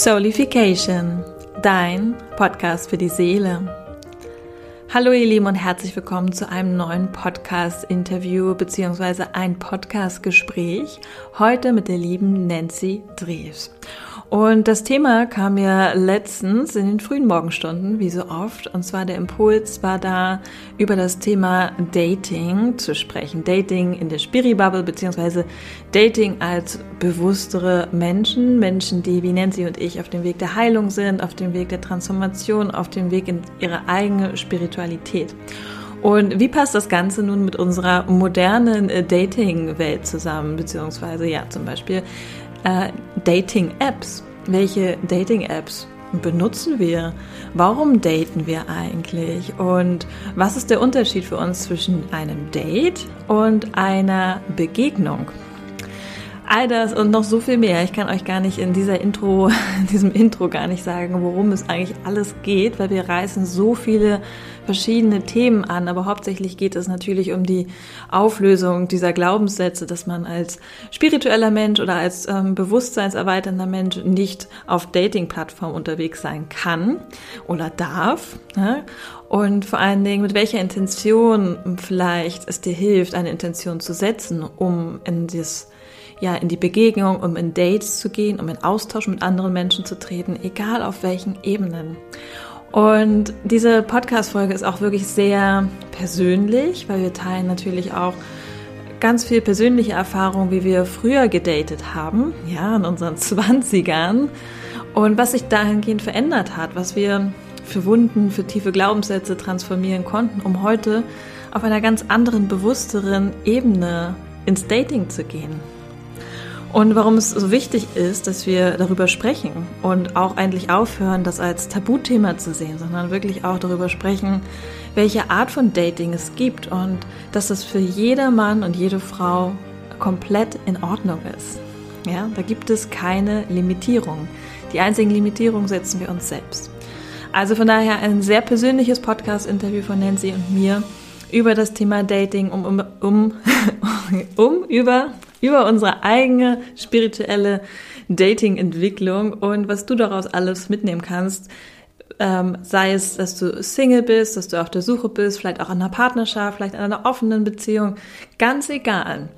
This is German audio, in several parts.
Soulification, dein Podcast für die Seele. Hallo ihr Lieben und herzlich willkommen zu einem neuen Podcast-Interview bzw. ein Podcast-Gespräch. Heute mit der lieben Nancy Dreves. Und das Thema kam mir letztens in den frühen Morgenstunden, wie so oft. Und zwar der Impuls war da, über das Thema Dating zu sprechen. Dating in der Spiri-Bubble, beziehungsweise Dating als bewusstere Menschen. Menschen, die wie Nancy und ich auf dem Weg der Heilung sind, auf dem Weg der Transformation, auf dem Weg in ihre eigene Spiritualität. Und wie passt das Ganze nun mit unserer modernen äh, Dating-Welt zusammen? Beziehungsweise ja, zum Beispiel äh, Dating-Apps. Welche Dating-Apps benutzen wir? Warum daten wir eigentlich? Und was ist der Unterschied für uns zwischen einem Date und einer Begegnung? All das und noch so viel mehr. Ich kann euch gar nicht in dieser Intro, in diesem Intro gar nicht sagen, worum es eigentlich alles geht, weil wir reißen so viele verschiedene Themen an, aber hauptsächlich geht es natürlich um die Auflösung dieser Glaubenssätze, dass man als spiritueller Mensch oder als ähm, bewusstseinserweiternder Mensch nicht auf Dating-Plattformen unterwegs sein kann oder darf. Ne? Und vor allen Dingen, mit welcher Intention vielleicht es dir hilft, eine Intention zu setzen, um in das ja, in die Begegnung, um in Dates zu gehen, um in Austausch mit anderen Menschen zu treten, egal auf welchen Ebenen. Und diese Podcast-Folge ist auch wirklich sehr persönlich, weil wir teilen natürlich auch ganz viel persönliche Erfahrung, wie wir früher gedatet haben, ja, in unseren Zwanzigern. Und was sich dahingehend verändert hat, was wir für Wunden, für tiefe Glaubenssätze transformieren konnten, um heute auf einer ganz anderen, bewussteren Ebene ins Dating zu gehen. Und warum es so wichtig ist, dass wir darüber sprechen und auch eigentlich aufhören, das als Tabuthema zu sehen, sondern wirklich auch darüber sprechen, welche Art von Dating es gibt und dass das für jeder Mann und jede Frau komplett in Ordnung ist. Ja, da gibt es keine Limitierung. Die einzigen Limitierungen setzen wir uns selbst. Also von daher ein sehr persönliches Podcast-Interview von Nancy und mir über das Thema Dating, um, um, um, um über über unsere eigene spirituelle Dating-Entwicklung und was du daraus alles mitnehmen kannst. Ähm, sei es, dass du Single bist, dass du auf der Suche bist, vielleicht auch in einer Partnerschaft, vielleicht in einer offenen Beziehung, ganz egal.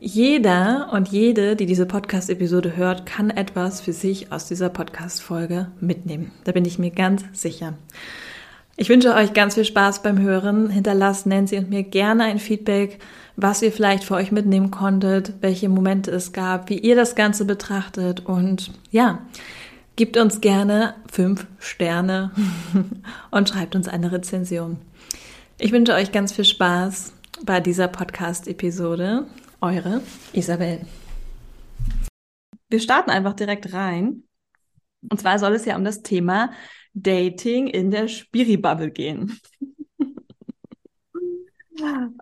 Jeder und jede, die diese Podcast-Episode hört, kann etwas für sich aus dieser Podcast-Folge mitnehmen. Da bin ich mir ganz sicher. Ich wünsche euch ganz viel Spaß beim Hören. Hinterlasst Nancy und mir gerne ein Feedback, was ihr vielleicht für euch mitnehmen konntet, welche Momente es gab, wie ihr das Ganze betrachtet und ja, gebt uns gerne fünf Sterne und schreibt uns eine Rezension. Ich wünsche euch ganz viel Spaß bei dieser Podcast-Episode. Eure Isabel. Wir starten einfach direkt rein. Und zwar soll es ja um das Thema Dating in der Spiri-Bubble gehen.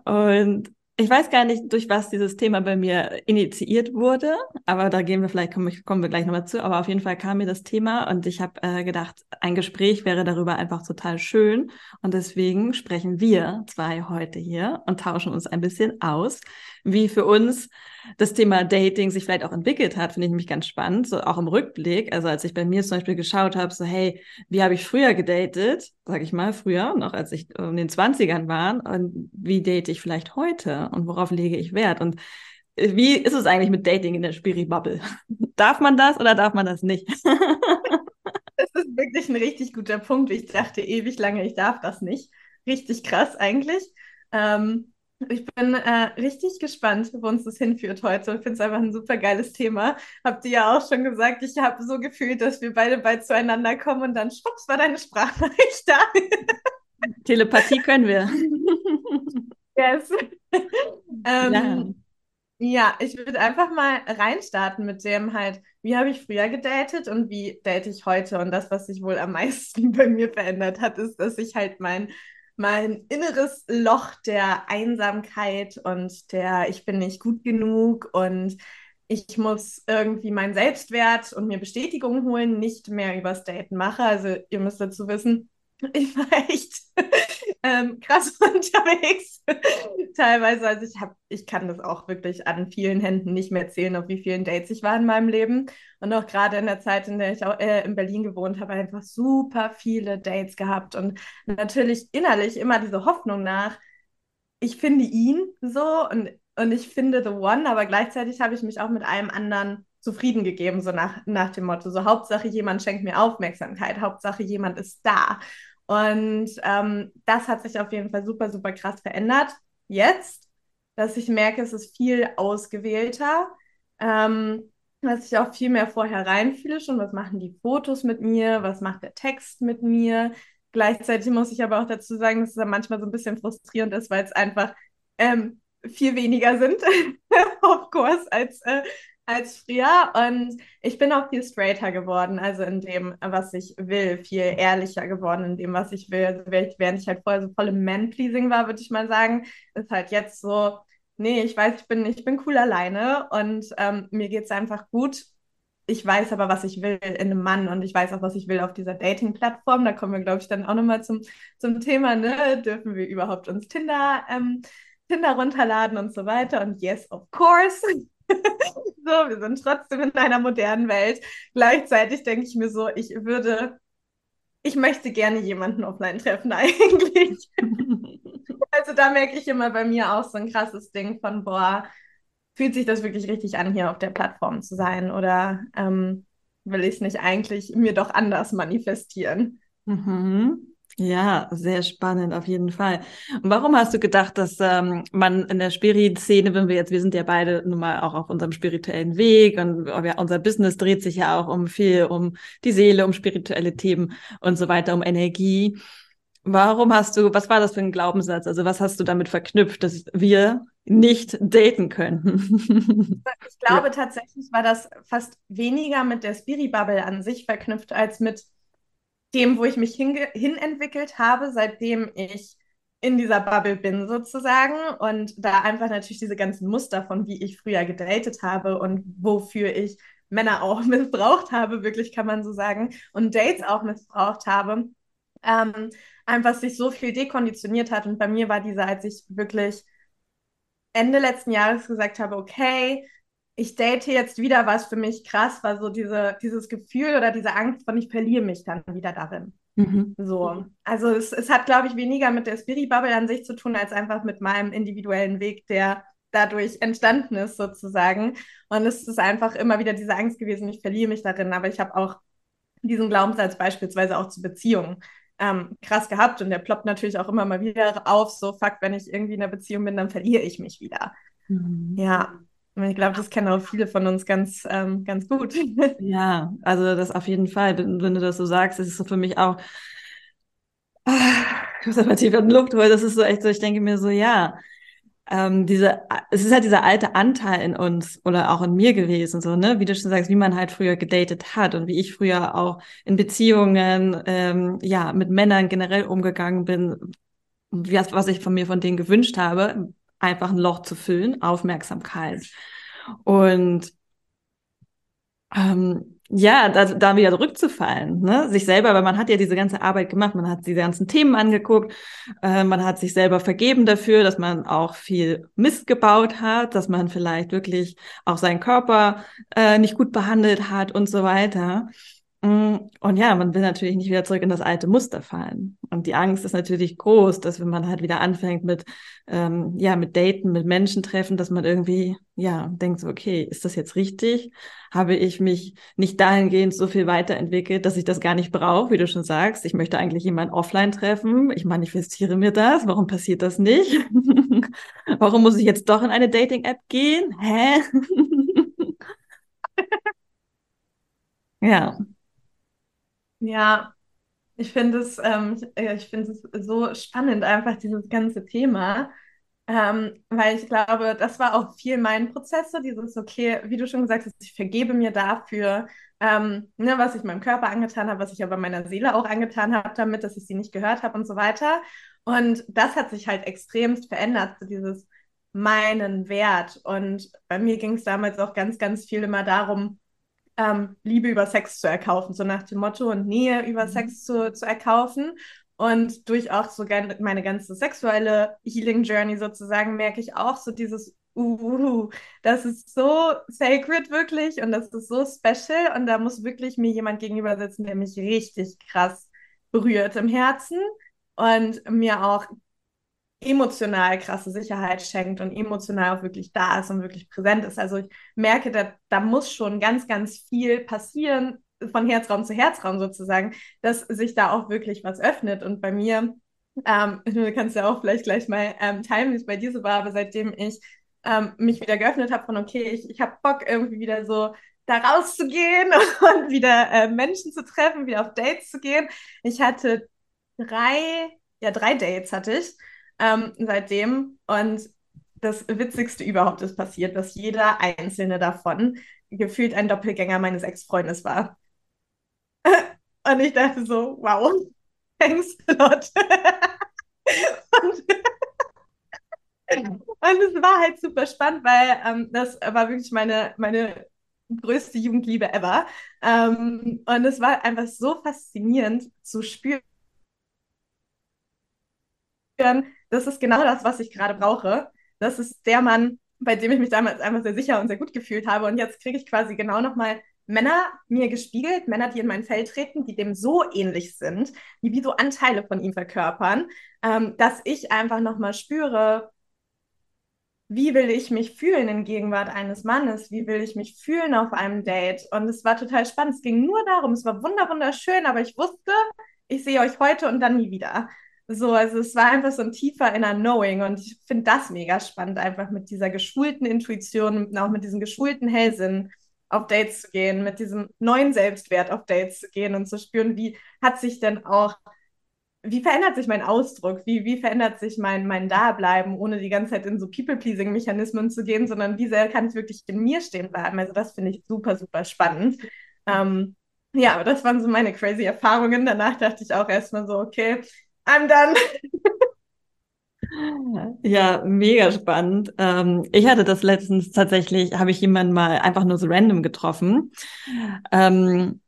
Und ich weiß gar nicht, durch was dieses Thema bei mir initiiert wurde, aber da gehen wir vielleicht, kommen, kommen wir gleich nochmal zu, aber auf jeden Fall kam mir das Thema und ich habe äh, gedacht, ein Gespräch wäre darüber einfach total schön. Und deswegen sprechen wir zwei heute hier und tauschen uns ein bisschen aus, wie für uns das Thema Dating sich vielleicht auch entwickelt hat, finde ich mich ganz spannend, so auch im Rückblick. Also als ich bei mir zum Beispiel geschaut habe, so hey, wie habe ich früher gedatet, sage ich mal, früher, noch als ich in den 20ern war, und wie date ich vielleicht heute und worauf lege ich Wert? Und äh, wie ist es eigentlich mit Dating in der Spiri-Bubble? darf man das oder darf man das nicht? das ist wirklich ein richtig guter Punkt. Ich dachte ewig lange, ich darf das nicht. Richtig krass eigentlich. Ähm, ich bin äh, richtig gespannt, wo uns das hinführt heute. Ich finde es einfach ein super geiles Thema. Habt ihr ja auch schon gesagt, ich habe so gefühlt, dass wir beide bald zueinander kommen und dann schwupps war deine Sprachnachricht da. Telepathie können wir. Yes. ähm, ja. ja, ich würde einfach mal reinstarten mit dem halt, wie habe ich früher gedatet und wie date ich heute? Und das, was sich wohl am meisten bei mir verändert hat, ist, dass ich halt mein mein inneres Loch der Einsamkeit und der ich bin nicht gut genug und ich muss irgendwie meinen Selbstwert und mir Bestätigung holen, nicht mehr übers Daten mache. Also ihr müsst dazu wissen, ich war echt ähm, krass unterwegs. Teilweise, also ich habe, ich kann das auch wirklich an vielen Händen nicht mehr zählen, auf wie vielen Dates ich war in meinem Leben. Und auch gerade in der Zeit, in der ich auch äh, in Berlin gewohnt habe, einfach super viele Dates gehabt und natürlich innerlich immer diese Hoffnung nach, ich finde ihn so und, und ich finde The One, aber gleichzeitig habe ich mich auch mit allem anderen zufrieden gegeben, so nach, nach dem Motto, so Hauptsache jemand schenkt mir Aufmerksamkeit, Hauptsache jemand ist da. Und ähm, das hat sich auf jeden Fall super, super krass verändert. Jetzt, dass ich merke, es ist viel ausgewählter, ähm, dass ich auch viel mehr vorher reinfühle schon, was machen die Fotos mit mir, was macht der Text mit mir. Gleichzeitig muss ich aber auch dazu sagen, dass es dann manchmal so ein bisschen frustrierend ist, weil es einfach ähm, viel weniger sind, of course, als, äh, als früher. Und ich bin auch viel straighter geworden, also in dem, was ich will, viel ehrlicher geworden in dem, was ich will. Also während ich halt vorher so voll im Man-Pleasing war, würde ich mal sagen, ist halt jetzt so, nee, ich weiß, ich bin, ich bin cool alleine und ähm, mir geht es einfach gut. Ich weiß aber, was ich will in einem Mann und ich weiß auch, was ich will auf dieser Dating-Plattform. Da kommen wir, glaube ich, dann auch nochmal zum, zum Thema, ne? Dürfen wir überhaupt uns Tinder, ähm, Tinder runterladen und so weiter? Und yes, of course. so, wir sind trotzdem in einer modernen Welt. Gleichzeitig denke ich mir so, ich würde, ich möchte gerne jemanden offline treffen eigentlich. also da merke ich immer bei mir auch so ein krasses Ding von, boah, fühlt sich das wirklich richtig an, hier auf der Plattform zu sein? Oder ähm, will ich es nicht eigentlich mir doch anders manifestieren? Mhm. Ja, sehr spannend, auf jeden Fall. Und warum hast du gedacht, dass ähm, man in der Spirit-Szene, wenn wir jetzt, wir sind ja beide nun mal auch auf unserem spirituellen Weg und ja, unser Business dreht sich ja auch um viel, um die Seele, um spirituelle Themen und so weiter, um Energie. Warum hast du, was war das für ein Glaubenssatz? Also was hast du damit verknüpft, dass wir nicht daten können? ich glaube tatsächlich war das fast weniger mit der Spirit-Bubble an sich verknüpft als mit dem, wo ich mich hin, hin entwickelt habe, seitdem ich in dieser Bubble bin sozusagen und da einfach natürlich diese ganzen Muster von wie ich früher gedatet habe und wofür ich Männer auch missbraucht habe, wirklich kann man so sagen, und Dates auch missbraucht habe, ähm, einfach sich so viel dekonditioniert hat. Und bei mir war dieser, als ich wirklich Ende letzten Jahres gesagt habe, okay, ich date jetzt wieder was für mich krass, war so diese, dieses Gefühl oder diese Angst von, ich verliere mich dann wieder darin. Mhm. So. Also es, es hat, glaube ich, weniger mit der Spirit-Bubble an sich zu tun, als einfach mit meinem individuellen Weg, der dadurch entstanden ist, sozusagen. Und es ist einfach immer wieder diese Angst gewesen, ich verliere mich darin. Aber ich habe auch diesen Glaubenssatz beispielsweise auch zu Beziehungen ähm, krass gehabt und der ploppt natürlich auch immer mal wieder auf, so fuck, wenn ich irgendwie in einer Beziehung bin, dann verliere ich mich wieder. Mhm. Ja. Ich glaube, das kennen auch viele von uns ganz, ähm, ganz gut. Ja, also das auf jeden Fall. Wenn, du das so sagst, ist es so für mich auch, ah, ich muss aber in den Luft holen, das ist so echt so, ich denke mir so, ja, ähm, diese, es ist halt dieser alte Anteil in uns oder auch in mir gewesen, so, ne, wie du schon sagst, wie man halt früher gedatet hat und wie ich früher auch in Beziehungen, ähm, ja, mit Männern generell umgegangen bin, was, was ich von mir von denen gewünscht habe, einfach ein Loch zu füllen, Aufmerksamkeit. Und ähm, ja, da, da wieder zurückzufallen, ne? sich selber, weil man hat ja diese ganze Arbeit gemacht, man hat die ganzen Themen angeguckt, äh, man hat sich selber vergeben dafür, dass man auch viel Mist gebaut hat, dass man vielleicht wirklich auch seinen Körper äh, nicht gut behandelt hat und so weiter. Mm, und ja, man will natürlich nicht wieder zurück in das alte Muster fallen. Und die Angst ist natürlich groß, dass wenn man halt wieder anfängt mit, ähm, ja, mit Daten, mit Menschen treffen, dass man irgendwie, ja, denkt so, okay, ist das jetzt richtig? Habe ich mich nicht dahingehend so viel weiterentwickelt, dass ich das gar nicht brauche, wie du schon sagst? Ich möchte eigentlich jemanden offline treffen. Ich manifestiere mir das. Warum passiert das nicht? Warum muss ich jetzt doch in eine Dating-App gehen? Hä? ja. Ja, ich finde es, ähm, ich, so spannend, einfach dieses ganze Thema, ähm, weil ich glaube, das war auch viel mein Prozess, so dieses, okay, wie du schon gesagt hast, ich vergebe mir dafür, ähm, ne, was ich meinem Körper angetan habe, was ich aber meiner Seele auch angetan habe, damit, dass ich sie nicht gehört habe und so weiter. Und das hat sich halt extremst verändert, so dieses meinen Wert. Und bei mir ging es damals auch ganz, ganz viel immer darum, ähm, Liebe über Sex zu erkaufen, so nach dem Motto und Nähe über mhm. Sex zu, zu erkaufen. Und durch auch sogar meine ganze sexuelle Healing Journey sozusagen merke ich auch so dieses, uh, das ist so sacred wirklich und das ist so special und da muss wirklich mir jemand gegenüber sitzen, der mich richtig krass berührt im Herzen und mir auch emotional krasse Sicherheit schenkt und emotional auch wirklich da ist und wirklich präsent ist. Also ich merke, da, da muss schon ganz, ganz viel passieren, von Herzraum zu Herzraum sozusagen, dass sich da auch wirklich was öffnet. Und bei mir, ähm, du kannst ja auch vielleicht gleich mal ähm, teilen, wie es bei dir so war, aber seitdem ich ähm, mich wieder geöffnet habe von, okay, ich, ich habe Bock irgendwie wieder so da rauszugehen und wieder äh, Menschen zu treffen, wieder auf Dates zu gehen. Ich hatte drei, ja, drei Dates hatte ich ähm, seitdem und das Witzigste überhaupt ist passiert, dass jeder einzelne davon gefühlt ein Doppelgänger meines Ex-Freundes war. Und ich dachte so, wow, thanks a lot. und, und es war halt super spannend, weil ähm, das war wirklich meine, meine größte Jugendliebe ever. Ähm, und es war einfach so faszinierend zu spüren, das ist genau das, was ich gerade brauche. Das ist der Mann, bei dem ich mich damals einfach sehr sicher und sehr gut gefühlt habe. Und jetzt kriege ich quasi genau nochmal Männer mir gespiegelt, Männer, die in mein Feld treten, die dem so ähnlich sind, die wie so Anteile von ihm verkörpern, ähm, dass ich einfach nochmal spüre, wie will ich mich fühlen in Gegenwart eines Mannes? Wie will ich mich fühlen auf einem Date? Und es war total spannend. Es ging nur darum, es war wunderschön, aber ich wusste, ich sehe euch heute und dann nie wieder. So, also es war einfach so ein tiefer inner Knowing und ich finde das mega spannend, einfach mit dieser geschulten Intuition auch mit diesem geschulten Hellsinn auf Dates zu gehen, mit diesem neuen Selbstwert auf Dates zu gehen und zu spüren, wie hat sich denn auch, wie verändert sich mein Ausdruck, wie, wie verändert sich mein, mein Dableiben, ohne die ganze Zeit in so People-Pleasing-Mechanismen zu gehen, sondern wie sehr kann ich wirklich in mir stehen bleiben. Also das finde ich super, super spannend. Ähm, ja, aber das waren so meine crazy Erfahrungen. Danach dachte ich auch erstmal so, okay, I'm done. Ja, mega spannend. Ähm, ich hatte das letztens tatsächlich, habe ich jemanden mal einfach nur so random getroffen. Ähm,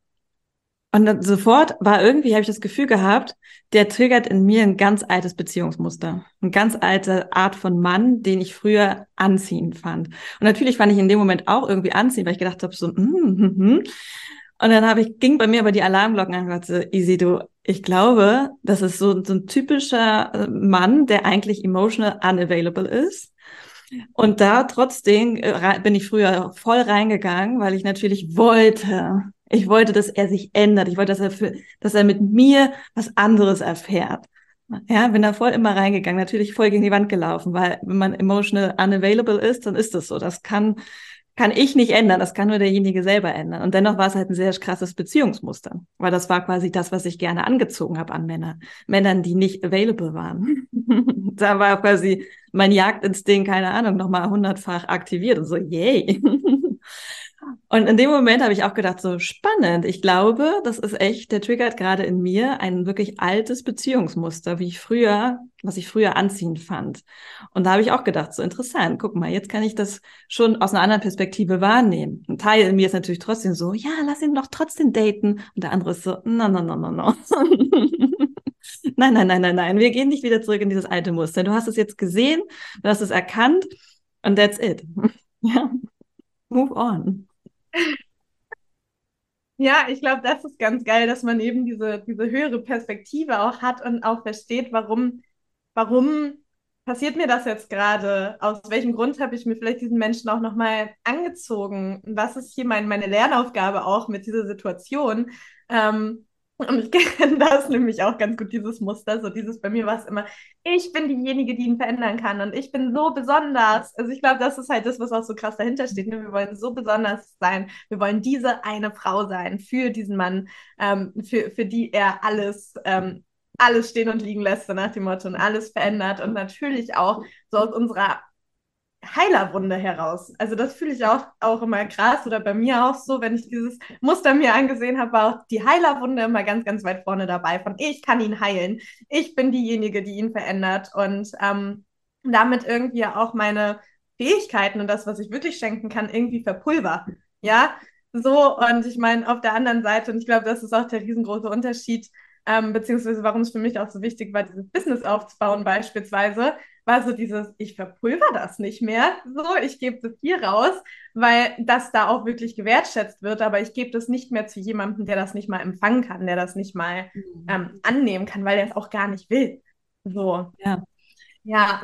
und dann sofort war irgendwie, habe ich das Gefühl gehabt, der triggert in mir ein ganz altes Beziehungsmuster. Eine ganz alte Art von Mann, den ich früher anziehend fand. Und natürlich fand ich in dem Moment auch irgendwie anziehend, weil ich gedacht habe, so, mm, mm, mm. Und dann habe ich, ging bei mir aber die Alarmglocken an und so, Easy, du, ich glaube, das ist so, so ein typischer äh, Mann, der eigentlich emotional unavailable ist. Und da trotzdem äh, bin ich früher voll reingegangen, weil ich natürlich wollte, ich wollte, dass er sich ändert. Ich wollte, dass er, für, dass er mit mir was anderes erfährt. Ja, bin da voll immer reingegangen, natürlich voll gegen die Wand gelaufen, weil wenn man emotional unavailable ist, dann ist das so. Das kann kann ich nicht ändern, das kann nur derjenige selber ändern. Und dennoch war es halt ein sehr krasses Beziehungsmuster, weil das war quasi das, was ich gerne angezogen habe an Männer. Männern, die nicht available waren. da war quasi mein Jagdinstinkt, keine Ahnung, nochmal hundertfach aktiviert und so, yay. Und in dem Moment habe ich auch gedacht, so spannend. Ich glaube, das ist echt, der triggert gerade in mir ein wirklich altes Beziehungsmuster, wie ich früher, was ich früher anziehend fand. Und da habe ich auch gedacht, so interessant, guck mal, jetzt kann ich das schon aus einer anderen Perspektive wahrnehmen. Ein Teil in mir ist natürlich trotzdem so, ja, lass ihn doch trotzdem daten. Und der andere ist so, no, no, no, no, no. nein, nein, nein, nein, nein, wir gehen nicht wieder zurück in dieses alte Muster. Du hast es jetzt gesehen, du hast es erkannt und that's it. ja. Move on. Ja, ich glaube, das ist ganz geil, dass man eben diese, diese höhere Perspektive auch hat und auch versteht, warum, warum passiert mir das jetzt gerade? Aus welchem Grund habe ich mir vielleicht diesen Menschen auch nochmal angezogen? Was ist hier mein, meine Lernaufgabe auch mit dieser Situation? Ähm, und ich kenne das nämlich auch ganz gut, dieses Muster. So dieses bei mir war es immer, ich bin diejenige, die ihn verändern kann und ich bin so besonders. Also ich glaube, das ist halt das, was auch so krass dahinter steht. Ne? Wir wollen so besonders sein. Wir wollen diese eine Frau sein für diesen Mann, ähm, für, für die er alles, ähm, alles stehen und liegen lässt, so nach dem Motto, und alles verändert. Und natürlich auch so aus unserer Heilerwunde heraus. Also das fühle ich auch, auch immer krass oder bei mir auch so, wenn ich dieses Muster mir angesehen habe, war auch die Heilerwunde immer ganz, ganz weit vorne dabei von ich kann ihn heilen. Ich bin diejenige, die ihn verändert und ähm, damit irgendwie auch meine Fähigkeiten und das, was ich wirklich schenken kann, irgendwie verpulver. Ja, so und ich meine auf der anderen Seite und ich glaube, das ist auch der riesengroße Unterschied ähm, beziehungsweise warum es für mich auch so wichtig war, dieses Business aufzubauen beispielsweise, war so dieses, ich verpulver das nicht mehr, so, ich gebe das hier raus, weil das da auch wirklich gewertschätzt wird, aber ich gebe das nicht mehr zu jemandem, der das nicht mal empfangen kann, der das nicht mal mhm. ähm, annehmen kann, weil er es auch gar nicht will. So. Ja. Ja,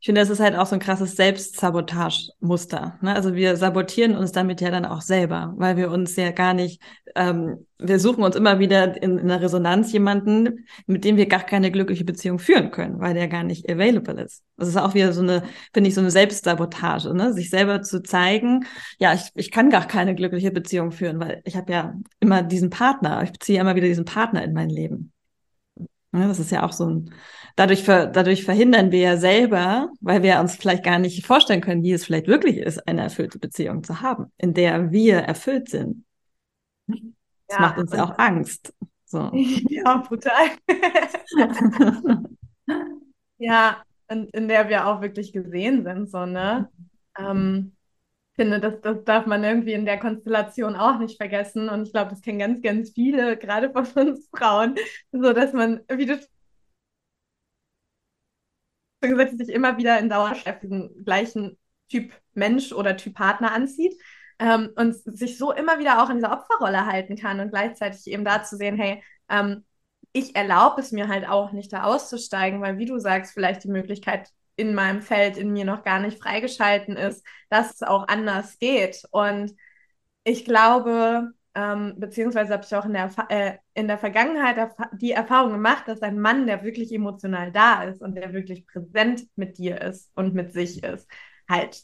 ich finde, das ist halt auch so ein krasses Selbstsabotage-Muster. Ne? Also wir sabotieren uns damit ja dann auch selber, weil wir uns ja gar nicht, ähm, wir suchen uns immer wieder in, in einer Resonanz jemanden, mit dem wir gar keine glückliche Beziehung führen können, weil der gar nicht available ist. Das ist auch wieder so eine, finde ich, so eine Selbstsabotage, ne? sich selber zu zeigen, ja, ich, ich kann gar keine glückliche Beziehung führen, weil ich habe ja immer diesen Partner, ich beziehe immer wieder diesen Partner in mein Leben. Ja, das ist ja auch so ein, dadurch, ver, dadurch verhindern wir ja selber, weil wir uns vielleicht gar nicht vorstellen können, wie es vielleicht wirklich ist, eine erfüllte Beziehung zu haben, in der wir erfüllt sind. Das ja, macht uns ja auch Angst. So. Ja, brutal. ja, und in der wir auch wirklich gesehen sind, so, ne? Ähm, finde, das, das darf man irgendwie in der Konstellation auch nicht vergessen. Und ich glaube, das kennen ganz, ganz viele, gerade von uns Frauen, so dass man, wie du schon gesagt hast, sich immer wieder in Dauerschleife diesen gleichen Typ Mensch oder Typ Partner anzieht. Ähm, und sich so immer wieder auch in dieser Opferrolle halten kann und gleichzeitig eben da zu sehen, hey, ähm, ich erlaube es mir halt auch nicht da auszusteigen, weil wie du sagst, vielleicht die Möglichkeit in meinem Feld in mir noch gar nicht freigeschalten ist, dass es auch anders geht. Und ich glaube, ähm, beziehungsweise habe ich auch in der, äh, in der Vergangenheit erf die Erfahrung gemacht, dass ein Mann, der wirklich emotional da ist und der wirklich präsent mit dir ist und mit sich ist, halt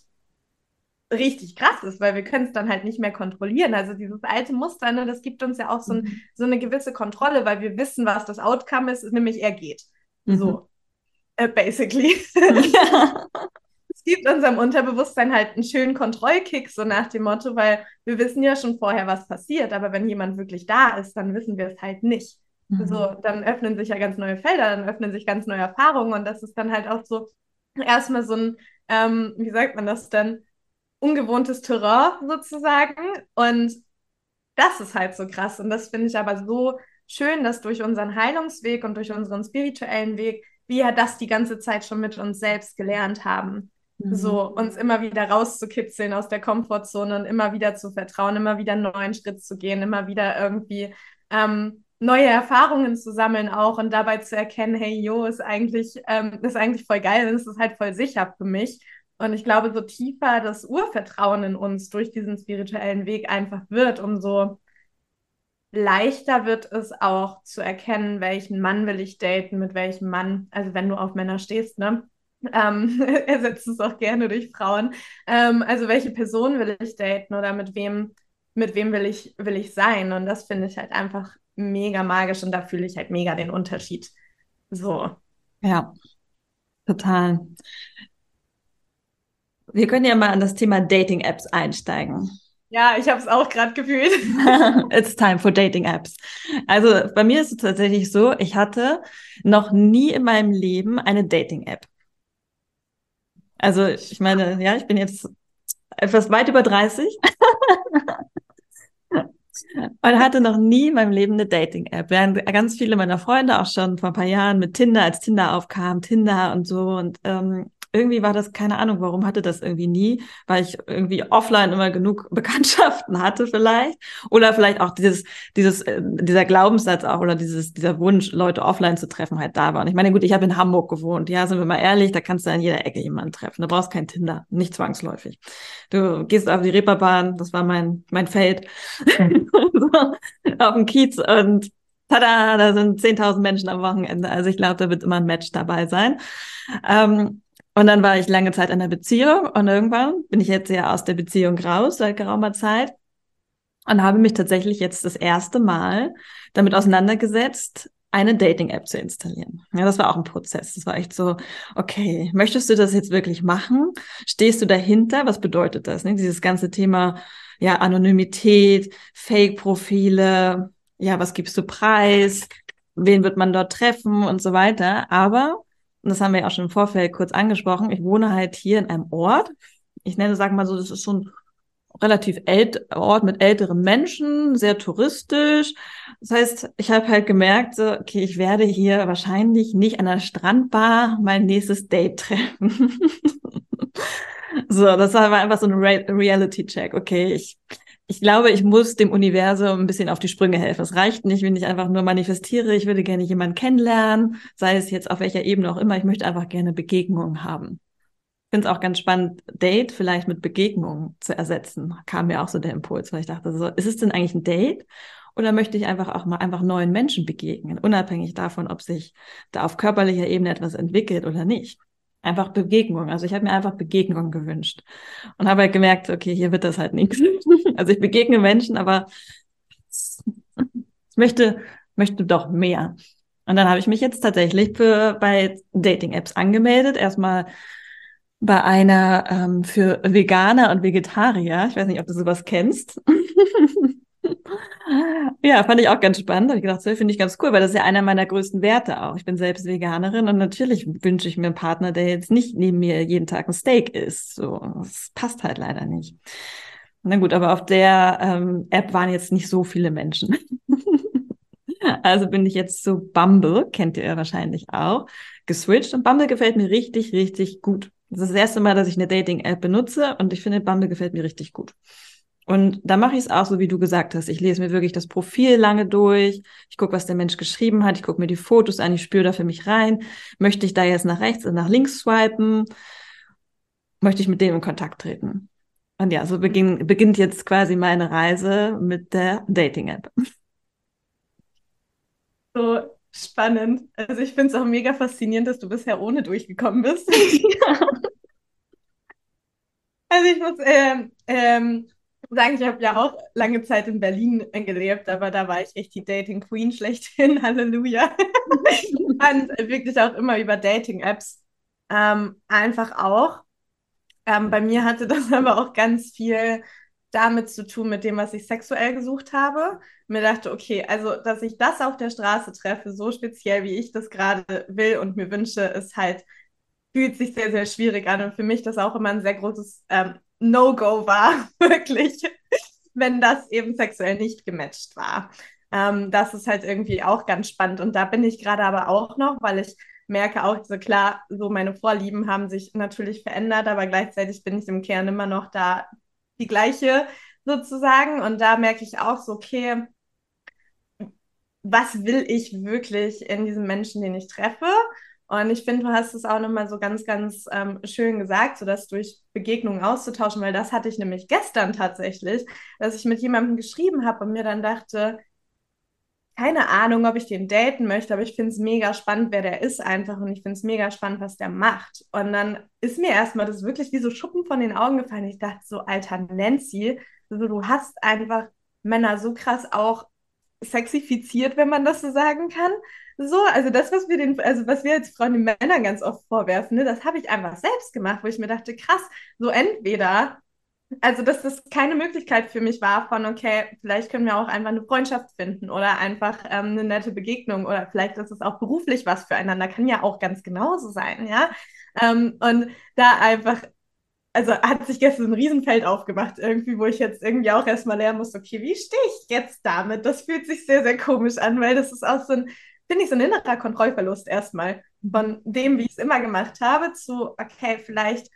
richtig krass ist, weil wir können es dann halt nicht mehr kontrollieren. Also dieses alte Muster, ne, das gibt uns ja auch so, ein, mhm. so eine gewisse Kontrolle, weil wir wissen, was das Outcome ist, nämlich er geht. Mhm. So. Äh, basically. es gibt unserem Unterbewusstsein halt einen schönen Kontrollkick, so nach dem Motto, weil wir wissen ja schon vorher, was passiert, aber wenn jemand wirklich da ist, dann wissen wir es halt nicht. Mhm. So, dann öffnen sich ja ganz neue Felder, dann öffnen sich ganz neue Erfahrungen und das ist dann halt auch so erstmal so ein, ähm, wie sagt man das denn, ungewohntes Terrain sozusagen und das ist halt so krass und das finde ich aber so schön, dass durch unseren Heilungsweg und durch unseren spirituellen Weg wir das die ganze Zeit schon mit uns selbst gelernt haben. Mhm. So, uns immer wieder rauszukitzeln aus der Komfortzone und immer wieder zu vertrauen, immer wieder einen neuen Schritt zu gehen, immer wieder irgendwie ähm, neue Erfahrungen zu sammeln auch und dabei zu erkennen, hey, jo, ist eigentlich, ähm, ist eigentlich voll geil und es ist halt voll sicher für mich. Und ich glaube, so tiefer das Urvertrauen in uns durch diesen spirituellen Weg einfach wird, umso leichter wird es auch zu erkennen, welchen Mann will ich daten, mit welchem Mann, also wenn du auf Männer stehst, ne? Ähm, ersetzt es auch gerne durch Frauen. Ähm, also welche Person will ich daten oder mit wem, mit wem will ich, will ich sein? Und das finde ich halt einfach mega magisch und da fühle ich halt mega den Unterschied. So. Ja, total. Wir können ja mal an das Thema Dating-Apps einsteigen. Ja, ich habe es auch gerade gefühlt. It's time for Dating Apps. Also bei mir ist es tatsächlich so, ich hatte noch nie in meinem Leben eine Dating App. Also ich meine, ja, ich bin jetzt etwas weit über 30 und hatte noch nie in meinem Leben eine Dating-App. Während ganz viele meiner Freunde auch schon vor ein paar Jahren mit Tinder, als Tinder aufkam, Tinder und so. Und ähm, irgendwie war das, keine Ahnung, warum hatte das irgendwie nie, weil ich irgendwie offline immer genug Bekanntschaften hatte vielleicht. Oder vielleicht auch dieses, dieses, äh, dieser Glaubenssatz auch oder dieses, dieser Wunsch, Leute offline zu treffen, halt da war. Und ich meine, gut, ich habe in Hamburg gewohnt. Ja, sind wir mal ehrlich, da kannst du an jeder Ecke jemanden treffen. Du brauchst kein Tinder, nicht zwangsläufig. Du gehst auf die Reeperbahn, das war mein, mein Feld, auf dem Kiez und tada, da sind 10.000 Menschen am Wochenende. Also ich glaube, da wird immer ein Match dabei sein. Ähm, und dann war ich lange Zeit in der Beziehung und irgendwann bin ich jetzt ja aus der Beziehung raus seit geraumer Zeit und habe mich tatsächlich jetzt das erste Mal damit auseinandergesetzt, eine Dating-App zu installieren. Ja, das war auch ein Prozess. Das war echt so, okay, möchtest du das jetzt wirklich machen? Stehst du dahinter? Was bedeutet das? Ne? Dieses ganze Thema, ja, Anonymität, Fake-Profile, ja, was gibst du preis? Wen wird man dort treffen und so weiter? Aber und das haben wir ja auch schon im Vorfeld kurz angesprochen, ich wohne halt hier in einem Ort. Ich nenne, sag mal so, das ist so ein relativ ält Ort mit älteren Menschen, sehr touristisch. Das heißt, ich habe halt gemerkt, so, okay, ich werde hier wahrscheinlich nicht an der Strandbar mein nächstes Date treffen. so, das war einfach so ein Re Reality-Check. Okay, ich, ich glaube, ich muss dem Universum ein bisschen auf die Sprünge helfen. Es reicht nicht, wenn ich einfach nur manifestiere. Ich würde gerne jemanden kennenlernen, sei es jetzt auf welcher Ebene auch immer. Ich möchte einfach gerne Begegnungen haben finde es auch ganz spannend, Date vielleicht mit Begegnung zu ersetzen. Kam mir auch so der Impuls, weil ich dachte, so, ist es denn eigentlich ein Date? Oder möchte ich einfach auch mal einfach neuen Menschen begegnen, unabhängig davon, ob sich da auf körperlicher Ebene etwas entwickelt oder nicht. Einfach Begegnung. Also ich habe mir einfach Begegnung gewünscht und habe halt gemerkt, okay, hier wird das halt nichts. Also ich begegne Menschen, aber ich möchte, möchte doch mehr. Und dann habe ich mich jetzt tatsächlich für, bei Dating-Apps angemeldet. Erstmal bei einer ähm, für Veganer und Vegetarier. Ich weiß nicht, ob du sowas kennst. ja, fand ich auch ganz spannend. Habe ich gedacht, so finde ich ganz cool, weil das ist ja einer meiner größten Werte auch. Ich bin selbst Veganerin und natürlich wünsche ich mir einen Partner, der jetzt nicht neben mir jeden Tag ein Steak isst. So, das passt halt leider nicht. Na gut, aber auf der ähm, App waren jetzt nicht so viele Menschen. also bin ich jetzt zu Bumble, kennt ihr wahrscheinlich auch, geswitcht und Bumble gefällt mir richtig, richtig gut. Das ist das erste Mal, dass ich eine Dating-App benutze und ich finde, Bumble gefällt mir richtig gut. Und da mache ich es auch so, wie du gesagt hast. Ich lese mir wirklich das Profil lange durch. Ich gucke, was der Mensch geschrieben hat. Ich gucke mir die Fotos an. Ich spüre da für mich rein. Möchte ich da jetzt nach rechts und nach links swipen? Möchte ich mit dem in Kontakt treten? Und ja, so beginn, beginnt jetzt quasi meine Reise mit der Dating-App. So, Spannend. Also ich finde es auch mega faszinierend, dass du bisher ohne durchgekommen bist. Also ich muss ähm, ähm, sagen, ich habe ja auch lange Zeit in Berlin gelebt, aber da war ich echt die Dating Queen schlechthin. Halleluja. Und wirklich auch immer über Dating-Apps. Ähm, einfach auch. Ähm, bei mir hatte das aber auch ganz viel damit zu tun, mit dem, was ich sexuell gesucht habe. Mir dachte, okay, also, dass ich das auf der Straße treffe, so speziell, wie ich das gerade will und mir wünsche, ist halt, fühlt sich sehr, sehr schwierig an. Und für mich das auch immer ein sehr großes ähm, No-Go war, wirklich, wenn das eben sexuell nicht gematcht war. Ähm, das ist halt irgendwie auch ganz spannend. Und da bin ich gerade aber auch noch, weil ich merke auch, so klar, so meine Vorlieben haben sich natürlich verändert, aber gleichzeitig bin ich im Kern immer noch da die gleiche sozusagen. Und da merke ich auch so, okay, was will ich wirklich in diesem Menschen, den ich treffe? Und ich finde, du hast es auch nochmal so ganz, ganz ähm, schön gesagt, so das durch Begegnungen auszutauschen, weil das hatte ich nämlich gestern tatsächlich, dass ich mit jemandem geschrieben habe und mir dann dachte, keine Ahnung, ob ich den daten möchte, aber ich finde es mega spannend, wer der ist einfach und ich finde es mega spannend, was der macht. Und dann ist mir erstmal das wirklich wie so Schuppen von den Augen gefallen. Ich dachte so, alter Nancy, also du hast einfach Männer so krass auch sexifiziert, wenn man das so sagen kann. So, also das, was wir den, also was wir als Frauen den Männern ganz oft vorwerfen, ne, das habe ich einfach selbst gemacht, wo ich mir dachte, krass, so entweder also, dass das keine Möglichkeit für mich war von, okay, vielleicht können wir auch einfach eine Freundschaft finden oder einfach ähm, eine nette Begegnung oder vielleicht ist es auch beruflich was füreinander, kann ja auch ganz genauso sein, ja. Ähm, und da einfach, also hat sich gestern ein Riesenfeld aufgemacht, irgendwie, wo ich jetzt irgendwie auch erstmal lernen muss, okay, wie stehe ich jetzt damit? Das fühlt sich sehr, sehr komisch an, weil das ist auch so ein, finde ich, so ein innerer Kontrollverlust erstmal von dem, wie ich es immer gemacht habe, zu, okay, vielleicht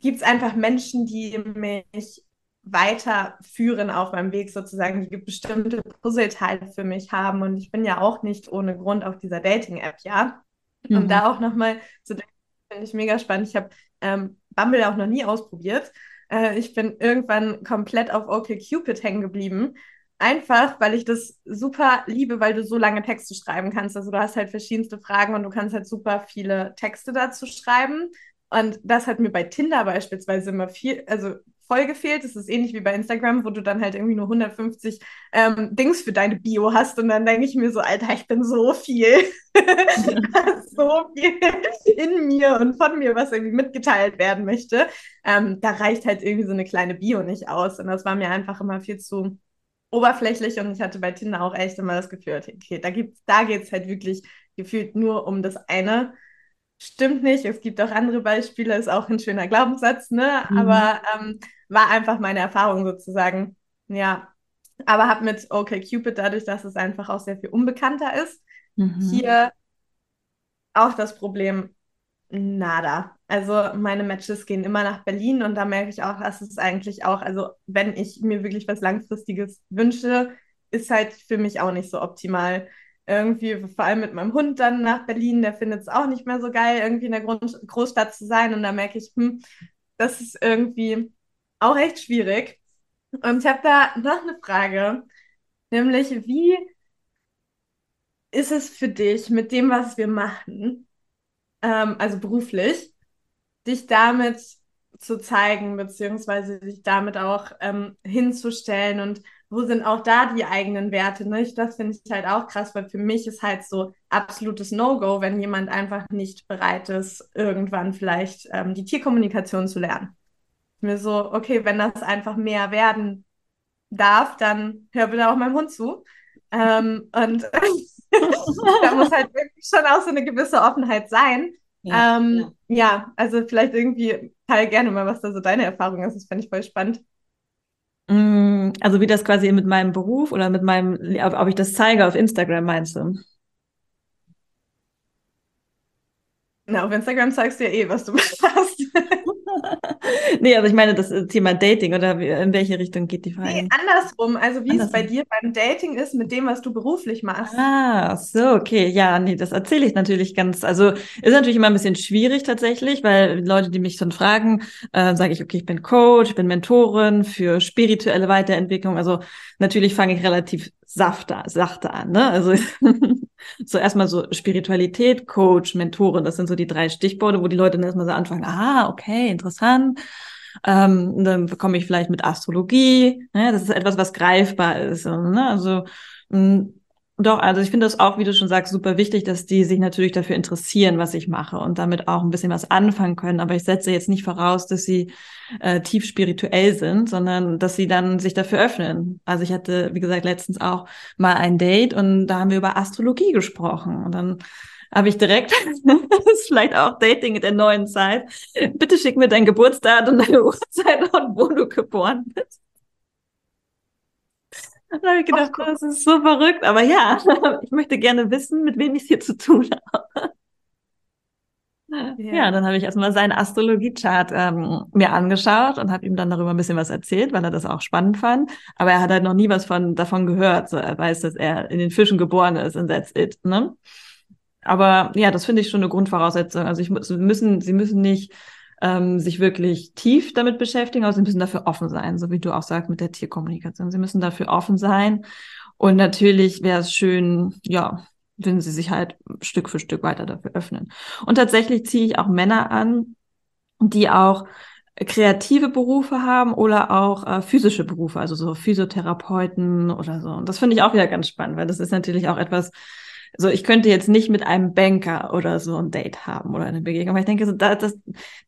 gibt es einfach Menschen, die mich weiterführen auf meinem Weg sozusagen, die bestimmte Puzzleteile für mich haben. Und ich bin ja auch nicht ohne Grund auf dieser Dating-App, ja. Mhm. Und da auch nochmal zu denken, finde ich mega spannend. Ich habe ähm, Bumble auch noch nie ausprobiert. Äh, ich bin irgendwann komplett auf OkCupid hängen geblieben. Einfach, weil ich das super liebe, weil du so lange Texte schreiben kannst. Also du hast halt verschiedenste Fragen und du kannst halt super viele Texte dazu schreiben. Und das hat mir bei Tinder beispielsweise immer viel, also voll gefehlt. Das ist ähnlich wie bei Instagram, wo du dann halt irgendwie nur 150 ähm, Dings für deine Bio hast. Und dann denke ich mir so, Alter, ich bin so viel, so viel in mir und von mir, was irgendwie mitgeteilt werden möchte. Ähm, da reicht halt irgendwie so eine kleine Bio nicht aus. Und das war mir einfach immer viel zu oberflächlich. Und ich hatte bei Tinder auch echt immer das Gefühl, okay, da, gibt's, da geht es halt wirklich gefühlt nur um das eine. stimmt nicht. Es gibt auch andere Beispiele, ist auch ein schöner Glaubenssatz, ne? Mhm. Aber ähm, war einfach meine Erfahrung sozusagen. Ja. Aber habe mit OkCupid dadurch, dass es einfach auch sehr viel unbekannter ist, mhm. hier auch das Problem, nada. Also meine Matches gehen immer nach Berlin und da merke ich auch, dass es eigentlich auch, also wenn ich mir wirklich was Langfristiges wünsche, ist halt für mich auch nicht so optimal. Irgendwie, vor allem mit meinem Hund dann nach Berlin, der findet es auch nicht mehr so geil, irgendwie in der Grund Großstadt zu sein. Und da merke ich, hm, das ist irgendwie auch echt schwierig. Und ich habe da noch eine Frage, nämlich wie ist es für dich mit dem, was wir machen, ähm, also beruflich, dich damit zu zeigen, beziehungsweise dich damit auch ähm, hinzustellen und wo sind auch da die eigenen Werte? Ne? das finde ich halt auch krass, weil für mich ist halt so absolutes No-Go, wenn jemand einfach nicht bereit ist, irgendwann vielleicht ähm, die Tierkommunikation zu lernen. Mir so, okay, wenn das einfach mehr werden darf, dann hör bitte auch meinem Hund zu. Ähm, und da muss halt wirklich schon auch so eine gewisse Offenheit sein. Ja, ähm, ja. ja, also vielleicht irgendwie teil gerne mal, was da so deine Erfahrung ist. Das fände ich voll spannend. Mm, also wie das quasi mit meinem Beruf oder mit meinem, ob ich das zeige auf Instagram meinst du? Na, auf Instagram zeigst du ja eh, was du machst. nee, also ich meine das äh, Thema Dating oder in welche Richtung geht die Frage? Nee, andersrum. Also wie andersrum. es bei dir beim Dating ist mit dem, was du beruflich machst. Ah, so, okay. Ja, nee, das erzähle ich natürlich ganz. Also ist natürlich immer ein bisschen schwierig tatsächlich, weil Leute, die mich dann fragen, äh, sage ich, okay, ich bin Coach, ich bin Mentorin für spirituelle Weiterentwicklung. Also natürlich fange ich relativ sachte, sachte an. Ne? Also so erstmal so Spiritualität, Coach, Mentorin, das sind so die drei Stichworte, wo die Leute dann erstmal so anfangen, ah, okay, interessant. Ähm, dann bekomme ich vielleicht mit Astrologie, ne? das ist etwas, was greifbar ist. Ne? Also mh, mm, doch, also ich finde das auch, wie du schon sagst, super wichtig, dass die sich natürlich dafür interessieren, was ich mache und damit auch ein bisschen was anfangen können. Aber ich setze jetzt nicht voraus, dass sie äh, tief spirituell sind, sondern dass sie dann sich dafür öffnen. Also ich hatte, wie gesagt, letztens auch mal ein Date und da haben wir über Astrologie gesprochen und dann habe ich direkt, das ist vielleicht auch Dating in der neuen Zeit, bitte schick mir dein Geburtsdatum, deine Uhrzeit und wo du geboren bist. Da habe ich gedacht, das ist so verrückt. Aber ja, ich möchte gerne wissen, mit wem ich es hier zu tun habe. Ja, ja dann habe ich erstmal seinen Astrologie-Chart ähm, mir angeschaut und habe ihm dann darüber ein bisschen was erzählt, weil er das auch spannend fand. Aber er hat halt noch nie was von davon gehört. So, er weiß, dass er in den Fischen geboren ist und that's it. Ne? Aber ja, das finde ich schon eine Grundvoraussetzung. Also ich, sie müssen, sie müssen nicht ähm, sich wirklich tief damit beschäftigen, aber sie müssen dafür offen sein, so wie du auch sagst mit der Tierkommunikation. Sie müssen dafür offen sein. Und natürlich wäre es schön, ja, wenn sie sich halt Stück für Stück weiter dafür öffnen. Und tatsächlich ziehe ich auch Männer an, die auch kreative Berufe haben oder auch äh, physische Berufe, also so Physiotherapeuten oder so. Und das finde ich auch wieder ganz spannend, weil das ist natürlich auch etwas, so, ich könnte jetzt nicht mit einem Banker oder so ein Date haben oder eine Begegnung, weil ich denke, so, da, das,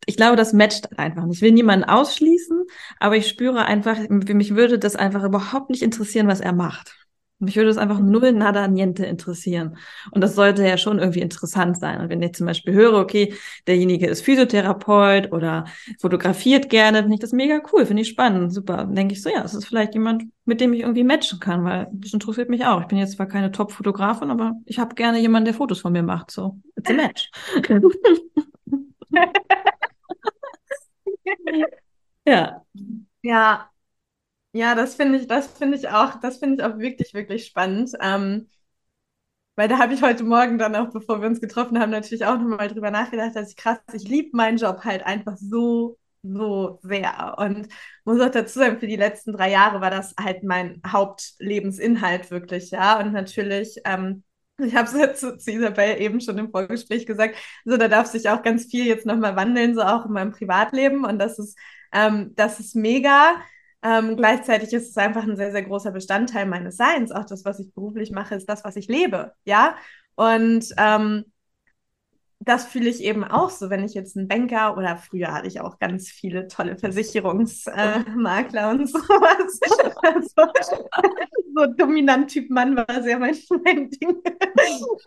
ich glaube, das matcht einfach nicht. Ich will niemanden ausschließen, aber ich spüre einfach, mich würde das einfach überhaupt nicht interessieren, was er macht. Mich würde es einfach null nada niente interessieren. Und das sollte ja schon irgendwie interessant sein. Und wenn ich zum Beispiel höre, okay, derjenige ist Physiotherapeut oder fotografiert gerne, finde ich das mega cool, finde ich spannend, super. Dann denke ich so, ja, es ist vielleicht jemand, mit dem ich irgendwie matchen kann, weil das interessiert mich auch. Ich bin jetzt zwar keine Top-Fotografin, aber ich habe gerne jemanden, der Fotos von mir macht. So, it's a match. ja. Ja, ja, das finde ich, das finde ich auch, das finde ich auch wirklich, wirklich spannend. Ähm, weil da habe ich heute Morgen dann auch, bevor wir uns getroffen haben, natürlich auch nochmal drüber nachgedacht, dass ich krass, ich liebe meinen Job halt einfach so, so sehr. Und muss auch dazu sagen, für die letzten drei Jahre war das halt mein Hauptlebensinhalt wirklich, ja. Und natürlich, ähm, ich habe es zu, zu Isabel eben schon im Vorgespräch gesagt, so da darf sich auch ganz viel jetzt nochmal wandeln, so auch in meinem Privatleben. Und das ist, ähm, das ist mega. Ähm, gleichzeitig ist es einfach ein sehr, sehr großer Bestandteil meines Seins. Auch das, was ich beruflich mache, ist das, was ich lebe. Ja. Und ähm, das fühle ich eben auch so, wenn ich jetzt einen Banker oder früher hatte ich auch ganz viele tolle Versicherungsmakler äh, und sowas. Also, so dominant Typ Mann war sehr mein, mein Ding.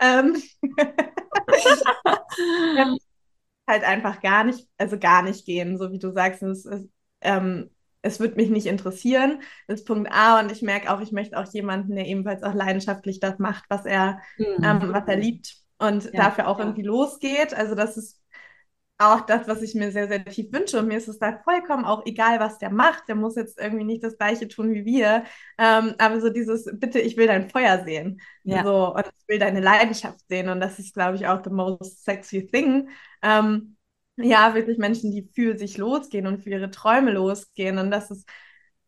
ähm, halt einfach gar nicht, also gar nicht gehen, so wie du sagst. Es, es, ähm, es wird mich nicht interessieren. Das ist Punkt A. Und ich merke auch, ich möchte auch jemanden, der ebenfalls auch leidenschaftlich das macht, was er, mhm. ähm, was er liebt und ja, dafür auch ja. irgendwie losgeht. Also das ist auch das, was ich mir sehr, sehr tief wünsche. Und mir ist es da vollkommen auch egal, was der macht. Der muss jetzt irgendwie nicht das Gleiche tun wie wir. Ähm, aber so dieses, bitte, ich will dein Feuer sehen. Ja. So, und ich will deine Leidenschaft sehen. Und das ist, glaube ich, auch the most sexy thing. Ähm, ja, wirklich Menschen, die für sich losgehen und für ihre Träume losgehen. Und das ist,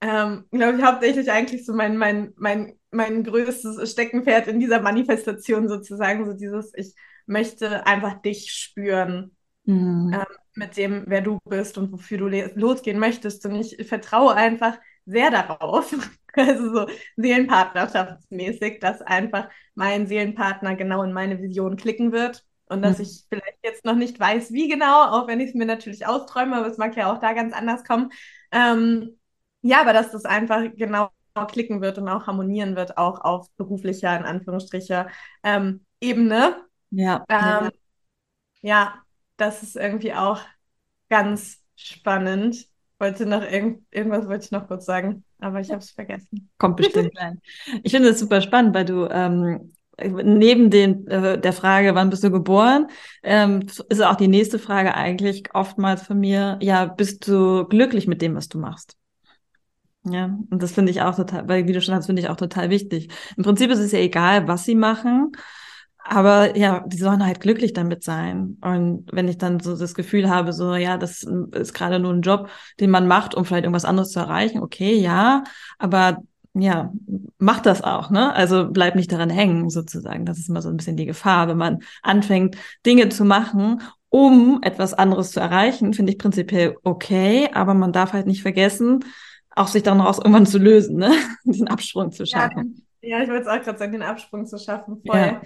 ähm, glaube ich, hauptsächlich eigentlich so mein, mein, mein, mein größtes Steckenpferd in dieser Manifestation sozusagen. So dieses, ich möchte einfach dich spüren mhm. ähm, mit dem, wer du bist und wofür du losgehen möchtest. Und ich vertraue einfach sehr darauf, also so seelenpartnerschaftsmäßig, dass einfach mein Seelenpartner genau in meine Vision klicken wird und dass mhm. ich vielleicht jetzt noch nicht weiß, wie genau, auch wenn ich es mir natürlich austräume, aber es mag ja auch da ganz anders kommen. Ähm, ja, aber dass das einfach genau klicken wird und auch harmonieren wird, auch auf beruflicher, in Anführungsstriche, ähm, Ebene. Ja. Ähm, ja, das ist irgendwie auch ganz spannend. Wollte noch irgend, irgendwas wollte ich noch kurz sagen, aber ich habe es vergessen. Kommt bestimmt rein. Ich finde es super spannend, weil du ähm, neben den, äh, der Frage, wann bist du geboren, ähm, ist auch die nächste Frage eigentlich oftmals von mir, ja, bist du glücklich mit dem, was du machst? Ja, und das finde ich auch total, weil wie du schon hast, finde ich auch total wichtig. Im Prinzip ist es ja egal, was sie machen, aber ja, die sollen halt glücklich damit sein. Und wenn ich dann so das Gefühl habe, so, ja, das ist gerade nur ein Job, den man macht, um vielleicht irgendwas anderes zu erreichen, okay, ja, aber ja, mach das auch, ne? Also bleib nicht daran hängen, sozusagen. Das ist immer so ein bisschen die Gefahr, wenn man anfängt, Dinge zu machen, um etwas anderes zu erreichen, finde ich prinzipiell okay, aber man darf halt nicht vergessen, auch sich daraus irgendwann zu lösen, ne? diesen Absprung zu schaffen. Ja, ja ich wollte es auch gerade sagen, den Absprung zu schaffen, voll. Ja.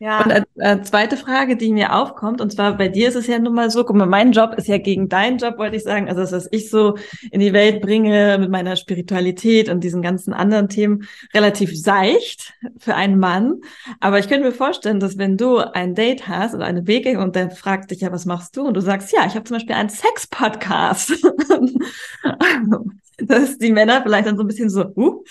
Ja. Und äh, zweite Frage, die mir aufkommt, und zwar bei dir ist es ja nun mal so, guck mal, mein Job ist ja gegen deinen Job, wollte ich sagen. Also das, was ich so in die Welt bringe mit meiner Spiritualität und diesen ganzen anderen Themen, relativ seicht für einen Mann. Aber ich könnte mir vorstellen, dass wenn du ein Date hast oder eine Begegnung und der fragt dich ja, was machst du? Und du sagst, ja, ich habe zum Beispiel einen Sex-Podcast. dass die Männer vielleicht dann so ein bisschen so, uh,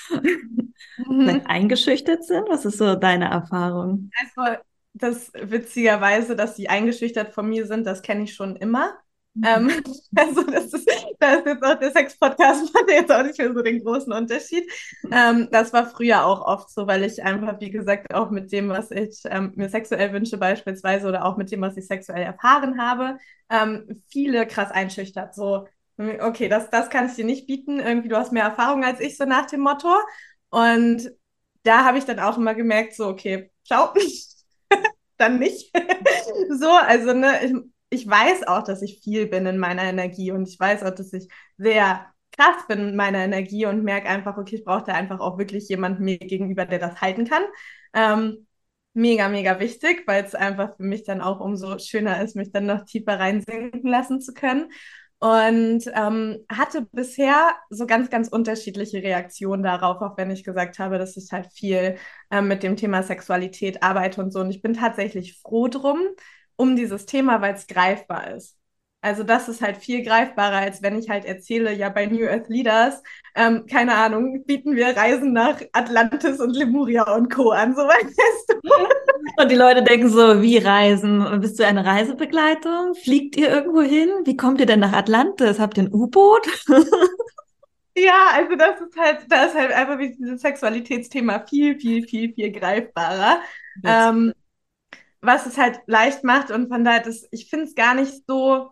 mhm. eingeschüchtert sind? Was ist so deine Erfahrung? Also, das witzigerweise, dass sie eingeschüchtert von mir sind, das kenne ich schon immer. Mhm. Ähm, also das ist, da ist jetzt auch der Sex-Podcast macht jetzt auch nicht mehr so den großen Unterschied. Ähm, das war früher auch oft so, weil ich einfach, wie gesagt, auch mit dem, was ich ähm, mir sexuell wünsche beispielsweise oder auch mit dem, was ich sexuell erfahren habe, ähm, viele krass einschüchtert. So, okay, das, das kann ich dir nicht bieten. Irgendwie, du hast mehr Erfahrung als ich, so nach dem Motto. Und da habe ich dann auch immer gemerkt, so, okay, ciao, dann nicht. so, also, ne, ich, ich weiß auch, dass ich viel bin in meiner Energie und ich weiß auch, dass ich sehr krass bin in meiner Energie und merke einfach, okay, ich brauche da einfach auch wirklich jemanden mir gegenüber, der das halten kann. Ähm, mega, mega wichtig, weil es einfach für mich dann auch umso schöner ist, mich dann noch tiefer reinsinken lassen zu können und ähm, hatte bisher so ganz, ganz unterschiedliche Reaktionen darauf, auch wenn ich gesagt habe, dass ich halt viel ähm, mit dem Thema Sexualität arbeite und so. Und ich bin tatsächlich froh drum, um dieses Thema, weil es greifbar ist. Also das ist halt viel greifbarer, als wenn ich halt erzähle, ja, bei New Earth Leaders, ähm, keine Ahnung, bieten wir Reisen nach Atlantis und Lemuria und Co. an, so weißt du. Und die Leute denken so, wie Reisen? Bist du eine Reisebegleitung? Fliegt ihr irgendwo hin? Wie kommt ihr denn nach Atlantis? Habt ihr ein U-Boot? Ja, also das ist halt, da ist halt einfach dieses Sexualitätsthema viel, viel, viel, viel greifbarer. Ähm, was es halt leicht macht und von daher, das, ich finde es gar nicht so,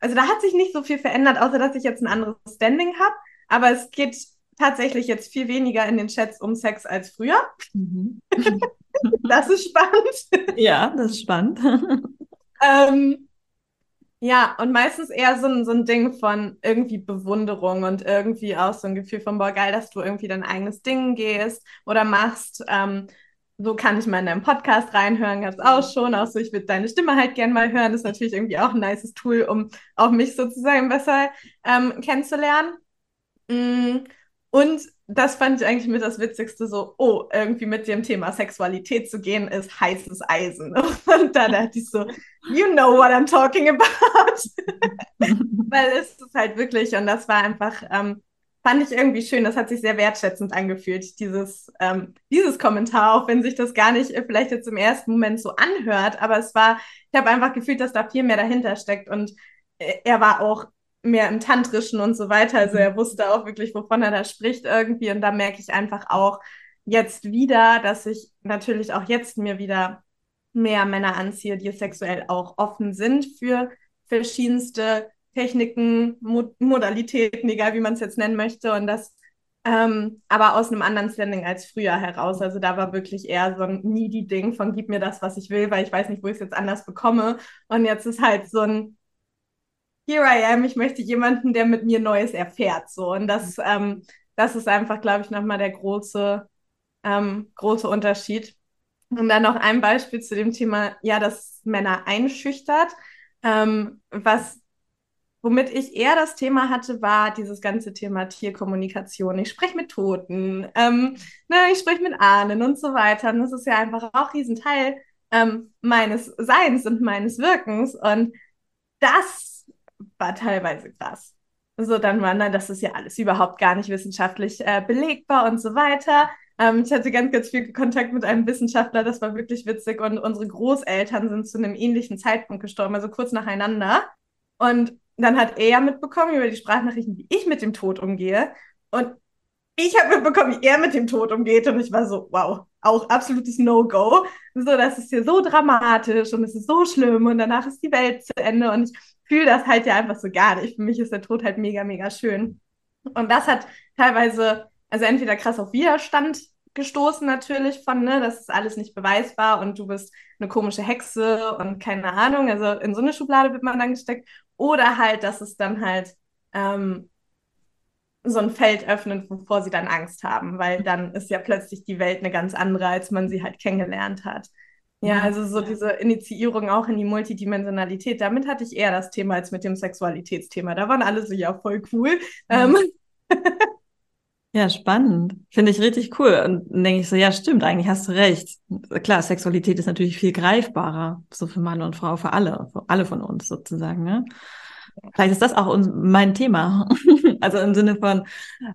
also da hat sich nicht so viel verändert, außer dass ich jetzt ein anderes Standing habe. Aber es geht tatsächlich jetzt viel weniger in den Chats um Sex als früher. Mhm. das ist spannend. Ja, das ist spannend. ähm, ja, und meistens eher so ein, so ein Ding von irgendwie Bewunderung und irgendwie auch so ein Gefühl von, boah, geil, dass du irgendwie dein eigenes Ding gehst oder machst. Ähm, so kann ich mal in deinem Podcast reinhören, gab es auch schon. Auch so, ich würde deine Stimme halt gern mal hören. Das ist natürlich irgendwie auch ein nices Tool, um auch mich sozusagen besser ähm, kennenzulernen. Mm, und das fand ich eigentlich mit das Witzigste, so, oh, irgendwie mit dem Thema Sexualität zu gehen, ist heißes Eisen. Und da dachte ich so, you know what I'm talking about. Weil es ist halt wirklich, und das war einfach, ähm, fand ich irgendwie schön, das hat sich sehr wertschätzend angefühlt, dieses, ähm, dieses Kommentar, auch wenn sich das gar nicht äh, vielleicht jetzt im ersten Moment so anhört, aber es war, ich habe einfach gefühlt, dass da viel mehr dahinter steckt und äh, er war auch mehr im Tantrischen und so weiter. Also er wusste auch wirklich, wovon er da spricht irgendwie. Und da merke ich einfach auch jetzt wieder, dass ich natürlich auch jetzt mir wieder mehr Männer anziehe, die sexuell auch offen sind für verschiedenste Techniken, Mo Modalitäten, egal wie man es jetzt nennen möchte. Und das ähm, aber aus einem anderen Standing als früher heraus. Also da war wirklich eher so ein needy-Ding von gib mir das, was ich will, weil ich weiß nicht, wo ich es jetzt anders bekomme. Und jetzt ist halt so ein here I am, ich möchte jemanden, der mit mir Neues erfährt. So. Und das, ähm, das ist einfach, glaube ich, nochmal der große, ähm, große Unterschied. Und dann noch ein Beispiel zu dem Thema, ja, dass Männer einschüchtert. Ähm, was, womit ich eher das Thema hatte, war dieses ganze Thema Tierkommunikation. Ich spreche mit Toten, ähm, ne, ich spreche mit Ahnen und so weiter. Und das ist ja einfach auch ein Riesenteil ähm, meines Seins und meines Wirkens. Und das war teilweise krass. So, dann war, na, das ist ja alles überhaupt gar nicht wissenschaftlich äh, belegbar und so weiter. Ähm, ich hatte ganz, ganz viel Kontakt mit einem Wissenschaftler, das war wirklich witzig. Und unsere Großeltern sind zu einem ähnlichen Zeitpunkt gestorben, also kurz nacheinander. Und dann hat er mitbekommen über die Sprachnachrichten, wie ich mit dem Tod umgehe. Und ich habe mitbekommen, wie er mit dem Tod umgeht. Und ich war so, wow, auch absolutes No-Go. So, das ist hier so dramatisch und es ist so schlimm und danach ist die Welt zu Ende. Und ich fühle das halt ja einfach so gar nicht. Für mich ist der Tod halt mega, mega schön. Und das hat teilweise, also entweder krass auf Widerstand gestoßen natürlich von, ne, das ist alles nicht beweisbar und du bist eine komische Hexe und keine Ahnung, also in so eine Schublade wird man dann gesteckt. Oder halt, dass es dann halt ähm, so ein Feld öffnet, wovor sie dann Angst haben, weil dann ist ja plötzlich die Welt eine ganz andere, als man sie halt kennengelernt hat. Ja, also so diese Initiierung auch in die Multidimensionalität, damit hatte ich eher das Thema als mit dem Sexualitätsthema. Da waren alle so, ja, voll cool. Mhm. Ja, spannend. Finde ich richtig cool. Und dann denke ich so, ja, stimmt, eigentlich hast du recht. Klar, Sexualität ist natürlich viel greifbarer, so für Mann und Frau, für alle, für alle von uns sozusagen. Ne? Vielleicht ist das auch mein Thema. also im Sinne von,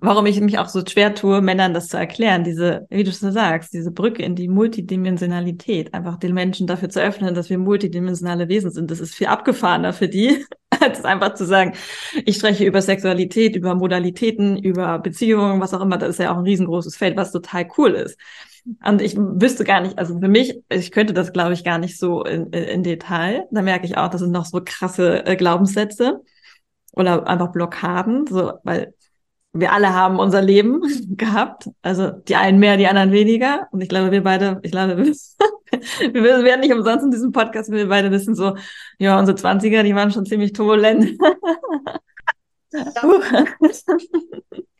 warum ich mich auch so schwer tue, Männern das zu erklären. Diese, wie du schon sagst, diese Brücke in die Multidimensionalität. Einfach den Menschen dafür zu öffnen, dass wir multidimensionale Wesen sind. Das ist viel abgefahrener für die, als einfach zu sagen, ich spreche über Sexualität, über Modalitäten, über Beziehungen, was auch immer. Das ist ja auch ein riesengroßes Feld, was total cool ist. Und ich wüsste gar nicht, also für mich, ich könnte das, glaube ich, gar nicht so in, in Detail. Da merke ich auch, das sind noch so krasse äh, Glaubenssätze oder einfach Blockaden, so, weil wir alle haben unser Leben gehabt. Also die einen mehr, die anderen weniger. Und ich glaube, wir beide, ich glaube, wir, wir werden nicht umsonst in diesem Podcast, wir beide wissen so, ja, unsere Zwanziger, die waren schon ziemlich turbulent.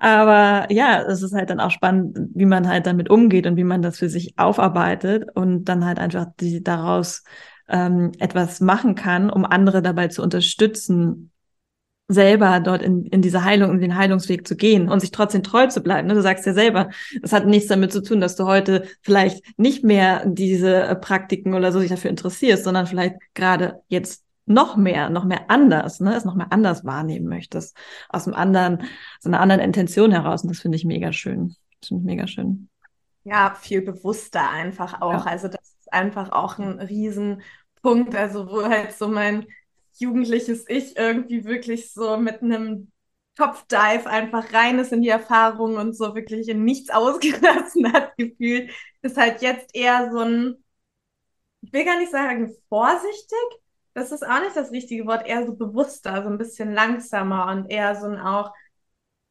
Aber ja, es ist halt dann auch spannend, wie man halt damit umgeht und wie man das für sich aufarbeitet und dann halt einfach die, daraus ähm, etwas machen kann, um andere dabei zu unterstützen, selber dort in, in diese Heilung, in den Heilungsweg zu gehen und sich trotzdem treu zu bleiben. Ne? Du sagst ja selber, das hat nichts damit zu tun, dass du heute vielleicht nicht mehr diese Praktiken oder so sich dafür interessierst, sondern vielleicht gerade jetzt noch mehr, noch mehr anders, ne, es noch mehr anders wahrnehmen möchtest, aus einem anderen, aus einer anderen Intention heraus. Und das finde ich mega schön. Das finde ich mega schön. Ja, viel bewusster einfach auch. Ja. Also das ist einfach auch ein Riesenpunkt. Also wo halt so mein jugendliches Ich irgendwie wirklich so mit einem Kopfdive einfach rein ist in die Erfahrung und so wirklich in nichts ausgelassen hat gefühlt, ist halt jetzt eher so ein, ich will gar nicht sagen vorsichtig, das ist auch nicht das richtige Wort, eher so bewusster, so ein bisschen langsamer und eher so ein auch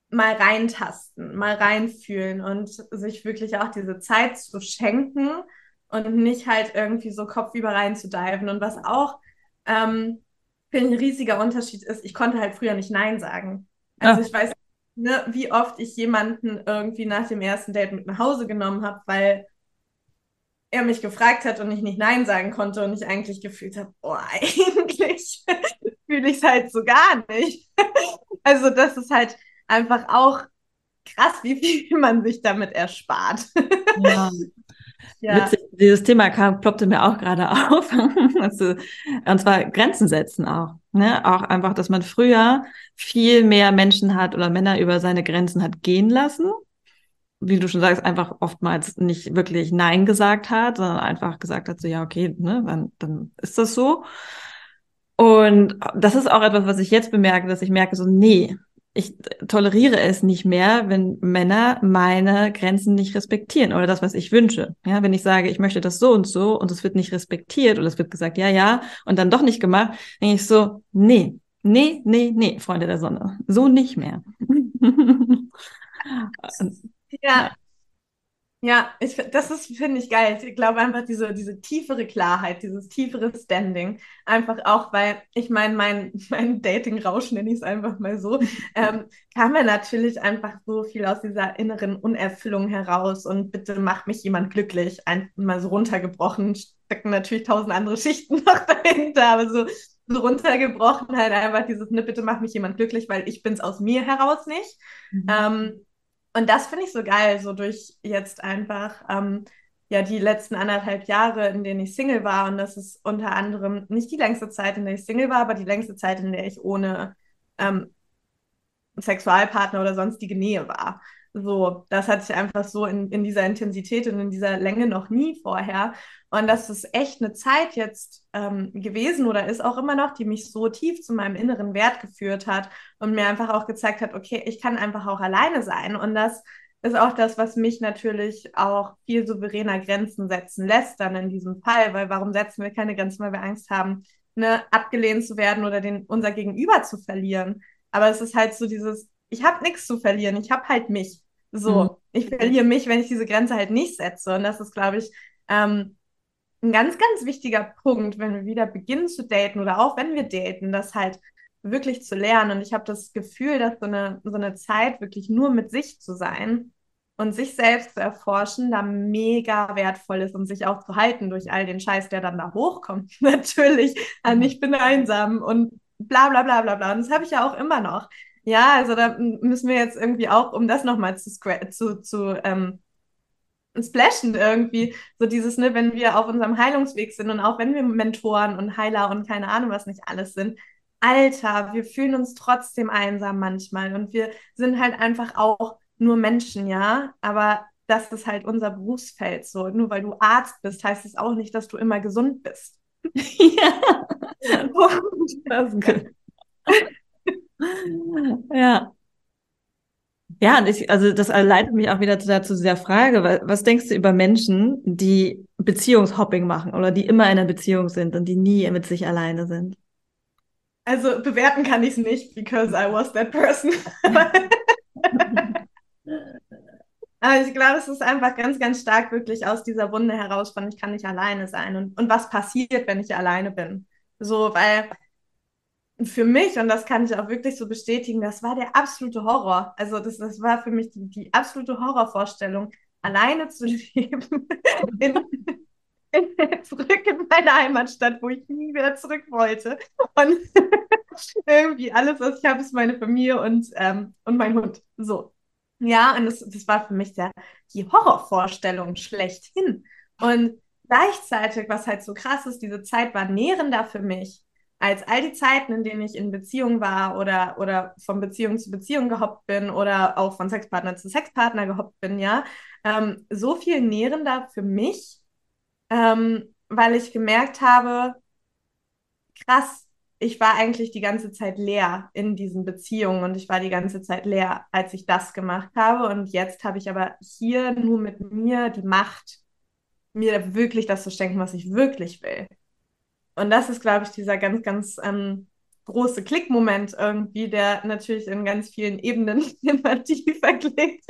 mal reintasten, mal reinfühlen und sich wirklich auch diese Zeit zu schenken und nicht halt irgendwie so kopfüber rein zu diven. Und was auch ähm, finde ich ein riesiger Unterschied ist, ich konnte halt früher nicht Nein sagen. Also ja. ich weiß, ne, wie oft ich jemanden irgendwie nach dem ersten Date mit nach Hause genommen habe, weil er mich gefragt hat und ich nicht Nein sagen konnte und ich eigentlich gefühlt habe, oh, eigentlich fühle ich es halt so gar nicht. also das ist halt einfach auch krass, wie viel man sich damit erspart. Ja. ja. Witzig, dieses Thema kam, ploppte mir auch gerade auf. also, und zwar Grenzen setzen auch. Ne? Auch einfach, dass man früher viel mehr Menschen hat oder Männer über seine Grenzen hat gehen lassen. Wie du schon sagst, einfach oftmals nicht wirklich Nein gesagt hat, sondern einfach gesagt hat, so ja, okay, ne, dann, dann ist das so. Und das ist auch etwas, was ich jetzt bemerke, dass ich merke, so, nee, ich toleriere es nicht mehr, wenn Männer meine Grenzen nicht respektieren oder das, was ich wünsche. Ja, wenn ich sage, ich möchte das so und so und es wird nicht respektiert oder es wird gesagt, ja, ja, und dann doch nicht gemacht, denke ich so, nee, nee, nee, nee, Freunde der Sonne, so nicht mehr. ja, ja, ich, das ist, finde ich, geil. Ich glaube einfach diese, diese tiefere Klarheit, dieses tiefere Standing. Einfach auch, weil ich meine, mein, mein Dating-Rausch, nenne ich es einfach mal so, ähm, kam ja natürlich einfach so viel aus dieser inneren Unerfüllung heraus und bitte macht mich jemand glücklich. Einfach mal so runtergebrochen, stecken natürlich tausend andere Schichten noch dahinter, aber so, so runtergebrochen halt einfach dieses, ne, bitte macht mich jemand glücklich, weil ich bin es aus mir heraus nicht. Mhm. Ähm, und das finde ich so geil, so durch jetzt einfach ähm, ja die letzten anderthalb Jahre, in denen ich Single war. Und das ist unter anderem nicht die längste Zeit, in der ich Single war, aber die längste Zeit, in der ich ohne ähm, Sexualpartner oder sonstige Nähe war. So, das hatte ich einfach so in, in dieser Intensität und in dieser Länge noch nie vorher. Und das ist echt eine Zeit jetzt ähm, gewesen oder ist auch immer noch, die mich so tief zu meinem inneren Wert geführt hat und mir einfach auch gezeigt hat, okay, ich kann einfach auch alleine sein. Und das ist auch das, was mich natürlich auch viel souveräner Grenzen setzen lässt, dann in diesem Fall, weil warum setzen wir keine Grenzen, weil wir Angst haben, ne, abgelehnt zu werden oder den, unser Gegenüber zu verlieren. Aber es ist halt so dieses, ich habe nichts zu verlieren, ich habe halt mich. So, mhm. ich verliere mich, wenn ich diese Grenze halt nicht setze. Und das ist, glaube ich, ähm, ein ganz, ganz wichtiger Punkt, wenn wir wieder beginnen zu daten oder auch wenn wir daten, das halt wirklich zu lernen. Und ich habe das Gefühl, dass so eine, so eine Zeit wirklich nur mit sich zu sein und sich selbst zu erforschen, da mega wertvoll ist und sich auch zu halten durch all den Scheiß, der dann da hochkommt. Natürlich an ich bin einsam und bla bla bla bla bla. Und das habe ich ja auch immer noch. Ja, also da müssen wir jetzt irgendwie auch, um das nochmal zu, zu, zu ähm, splashen irgendwie, so dieses, ne, wenn wir auf unserem Heilungsweg sind und auch wenn wir Mentoren und Heiler und keine Ahnung, was nicht alles sind, Alter, wir fühlen uns trotzdem einsam manchmal und wir sind halt einfach auch nur Menschen, ja, aber das ist halt unser Berufsfeld so. Nur weil du Arzt bist, heißt es auch nicht, dass du immer gesund bist. ja. das ist gut. Ja. Ja, und ich, also das leitet mich auch wieder zu, zu dieser Frage, was denkst du über Menschen, die Beziehungshopping machen oder die immer in einer Beziehung sind und die nie mit sich alleine sind? Also bewerten kann ich es nicht, because I was that person. Aber ich glaube, es ist einfach ganz, ganz stark wirklich aus dieser Wunde heraus von, ich kann nicht alleine sein. Und, und was passiert, wenn ich alleine bin? So, weil für mich, und das kann ich auch wirklich so bestätigen, das war der absolute Horror. Also das, das war für mich die, die absolute Horrorvorstellung, alleine zu leben, in, in, zurück in meine Heimatstadt, wo ich nie wieder zurück wollte. Und irgendwie alles, was ich habe, ist meine Familie und, ähm, und mein Hund. So. Ja, und das, das war für mich der, die Horrorvorstellung schlechthin. Und gleichzeitig, was halt so krass ist, diese Zeit war nährender für mich als all die Zeiten, in denen ich in Beziehung war oder, oder von Beziehung zu Beziehung gehoppt bin oder auch von Sexpartner zu Sexpartner gehoppt bin, ja, ähm, so viel nährender für mich, ähm, weil ich gemerkt habe, krass, ich war eigentlich die ganze Zeit leer in diesen Beziehungen und ich war die ganze Zeit leer, als ich das gemacht habe. Und jetzt habe ich aber hier nur mit mir die Macht, mir wirklich das zu schenken, was ich wirklich will. Und das ist, glaube ich, dieser ganz, ganz ähm, große Klickmoment irgendwie, der natürlich in ganz vielen Ebenen immer tiefer klickt.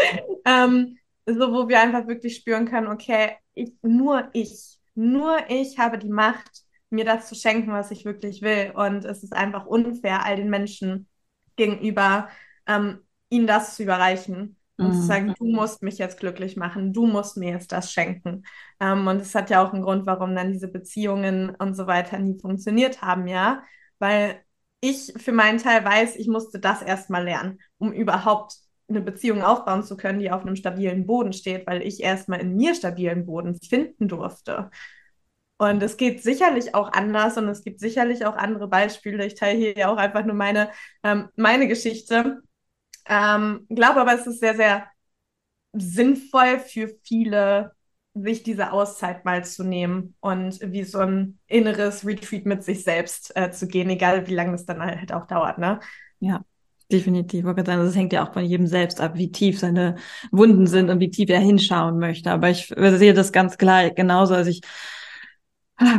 Ähm, so, wo wir einfach wirklich spüren können, okay, ich, nur ich, nur ich habe die Macht, mir das zu schenken, was ich wirklich will. Und es ist einfach unfair, all den Menschen gegenüber, ähm, ihnen das zu überreichen und mhm. zu sagen, du musst mich jetzt glücklich machen, du musst mir jetzt das schenken. Ähm, und es hat ja auch einen Grund, warum dann diese Beziehungen und so weiter nie funktioniert haben, ja, weil ich für meinen Teil weiß, ich musste das erstmal lernen, um überhaupt eine Beziehung aufbauen zu können, die auf einem stabilen Boden steht, weil ich erstmal in mir stabilen Boden finden durfte. Und es geht sicherlich auch anders und es gibt sicherlich auch andere Beispiele. Ich teile hier ja auch einfach nur meine, ähm, meine Geschichte. Ähm, glaube aber, es ist sehr, sehr sinnvoll für viele, sich diese Auszeit mal zu nehmen und wie so ein inneres Retreat mit sich selbst äh, zu gehen, egal wie lange es dann halt auch dauert. Ne? Ja, definitiv. Das hängt ja auch von jedem selbst ab, wie tief seine Wunden sind und wie tief er hinschauen möchte. Aber ich sehe das ganz klar genauso. Also ich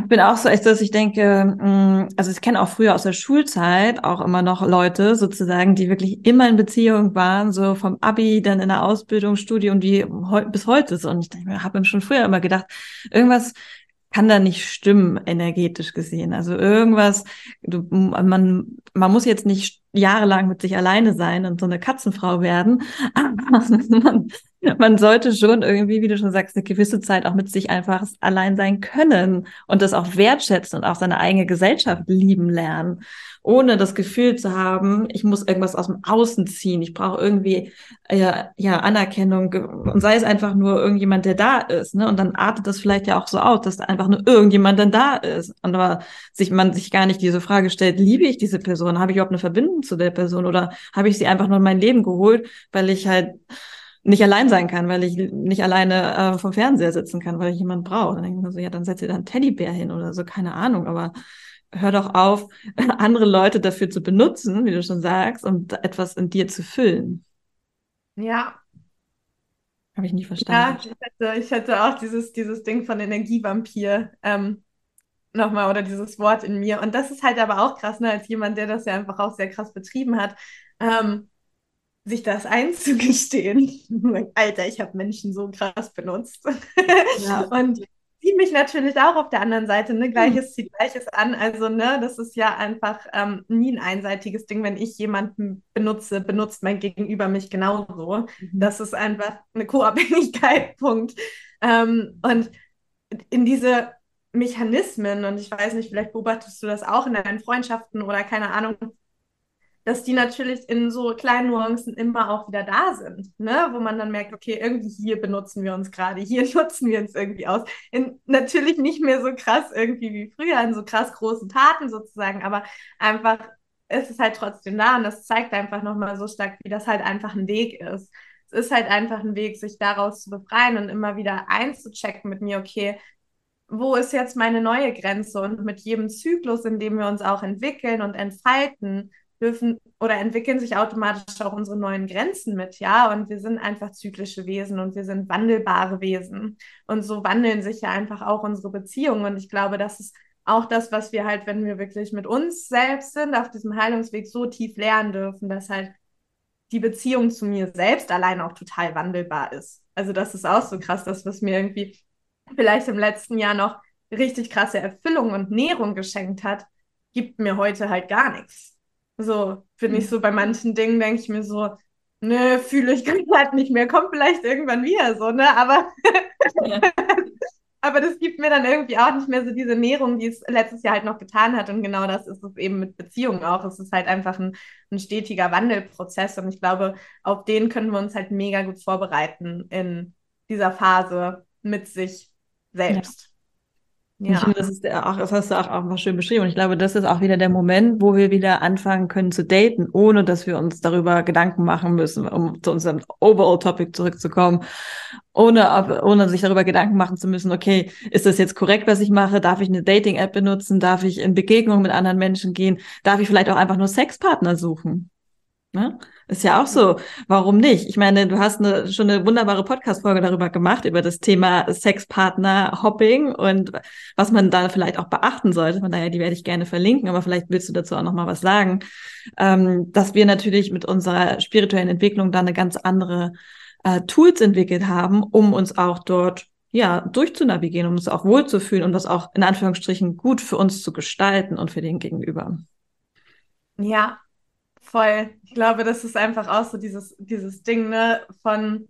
bin auch so echt, dass ich denke, mm, also ich kenne auch früher aus der Schulzeit auch immer noch Leute sozusagen, die wirklich immer in Beziehung waren, so vom Abi, dann in der Ausbildung, Studium, die bis heute so. Und ich denke, habe schon früher immer gedacht, irgendwas kann da nicht stimmen, energetisch gesehen. Also irgendwas, du, man, man muss jetzt nicht jahrelang mit sich alleine sein und so eine Katzenfrau werden, aber man, man sollte schon irgendwie, wie du schon sagst, eine gewisse Zeit auch mit sich einfach allein sein können und das auch wertschätzen und auch seine eigene Gesellschaft lieben lernen, ohne das Gefühl zu haben, ich muss irgendwas aus dem Außen ziehen, ich brauche irgendwie äh, ja Anerkennung. Und sei es einfach nur irgendjemand, der da ist, ne? Und dann artet das vielleicht ja auch so aus, dass einfach nur irgendjemand dann da ist, und aber sich man sich gar nicht diese Frage stellt, liebe ich diese Person, habe ich überhaupt eine Verbindung zu der Person? Oder habe ich sie einfach nur in mein Leben geholt, weil ich halt nicht allein sein kann, weil ich nicht alleine äh, vom Fernseher sitzen kann, weil ich jemanden brauche. Dann denke ich mir so, ja, dann setze dir da einen Teddybär hin oder so, keine Ahnung, aber hör doch auf, andere Leute dafür zu benutzen, wie du schon sagst, um etwas in dir zu füllen. Ja. Habe ich nie verstanden. Ja, ich hätte, ich hätte auch dieses, dieses Ding von Energievampir ähm, nochmal oder dieses Wort in mir. Und das ist halt aber auch krass, ne, als jemand, der das ja einfach auch sehr krass betrieben hat. Ähm, sich das einzugestehen. Alter, ich habe Menschen so krass benutzt. Ja. Und zieht mich natürlich auch auf der anderen Seite, ne? Gleiches hm. zieht Gleiches an. Also, ne, das ist ja einfach ähm, nie ein einseitiges Ding. Wenn ich jemanden benutze, benutzt mein Gegenüber mich genauso. Mhm. Das ist einfach eine Co-Abhängigkeit, Punkt. Ähm, und in diese Mechanismen, und ich weiß nicht, vielleicht beobachtest du das auch in deinen Freundschaften oder keine Ahnung, dass die natürlich in so kleinen Nuancen immer auch wieder da sind, ne? wo man dann merkt, okay, irgendwie hier benutzen wir uns gerade, hier nutzen wir uns irgendwie aus. In, natürlich nicht mehr so krass irgendwie wie früher, in so krass großen Taten sozusagen, aber einfach ist es halt trotzdem da und das zeigt einfach nochmal so stark, wie das halt einfach ein Weg ist. Es ist halt einfach ein Weg, sich daraus zu befreien und immer wieder einzuchecken mit mir, okay, wo ist jetzt meine neue Grenze? Und mit jedem Zyklus, in dem wir uns auch entwickeln und entfalten, dürfen oder entwickeln sich automatisch auch unsere neuen Grenzen mit, ja. Und wir sind einfach zyklische Wesen und wir sind wandelbare Wesen. Und so wandeln sich ja einfach auch unsere Beziehungen. Und ich glaube, das ist auch das, was wir halt, wenn wir wirklich mit uns selbst sind, auf diesem Heilungsweg so tief lernen dürfen, dass halt die Beziehung zu mir selbst allein auch total wandelbar ist. Also das ist auch so krass, das, was mir irgendwie vielleicht im letzten Jahr noch richtig krasse Erfüllung und Nährung geschenkt hat, gibt mir heute halt gar nichts. So bin ich hm. so bei manchen Dingen, denke ich mir so, nö, fühle ich gerade nicht mehr, kommt vielleicht irgendwann wieder so, ne? Aber, ja. aber das gibt mir dann irgendwie auch nicht mehr so diese Nährung, die es letztes Jahr halt noch getan hat. Und genau das ist es eben mit Beziehungen auch. Es ist halt einfach ein, ein stetiger Wandelprozess. Und ich glaube, auf den können wir uns halt mega gut vorbereiten in dieser Phase mit sich selbst. Ja. Ich finde, das ist auch, das hast du auch, auch mal schön beschrieben. Und ich glaube, das ist auch wieder der Moment, wo wir wieder anfangen können zu daten, ohne dass wir uns darüber Gedanken machen müssen, um zu unserem Overall-Topic zurückzukommen, ohne, ohne sich darüber Gedanken machen zu müssen, okay, ist das jetzt korrekt, was ich mache? Darf ich eine Dating-App benutzen? Darf ich in Begegnung mit anderen Menschen gehen? Darf ich vielleicht auch einfach nur Sexpartner suchen? Ne? Ist ja auch so. Warum nicht? Ich meine, du hast eine, schon eine wunderbare Podcast-Folge darüber gemacht, über das Thema Sexpartner-Hopping und was man da vielleicht auch beachten sollte. Von daher, die werde ich gerne verlinken, aber vielleicht willst du dazu auch nochmal was sagen. Ähm, dass wir natürlich mit unserer spirituellen Entwicklung da eine ganz andere äh, Tools entwickelt haben, um uns auch dort ja, durchzunavigieren, um uns auch wohlzufühlen und das auch in Anführungsstrichen gut für uns zu gestalten und für den Gegenüber. Ja, Voll. Ich glaube, das ist einfach auch so dieses, dieses Ding, ne, von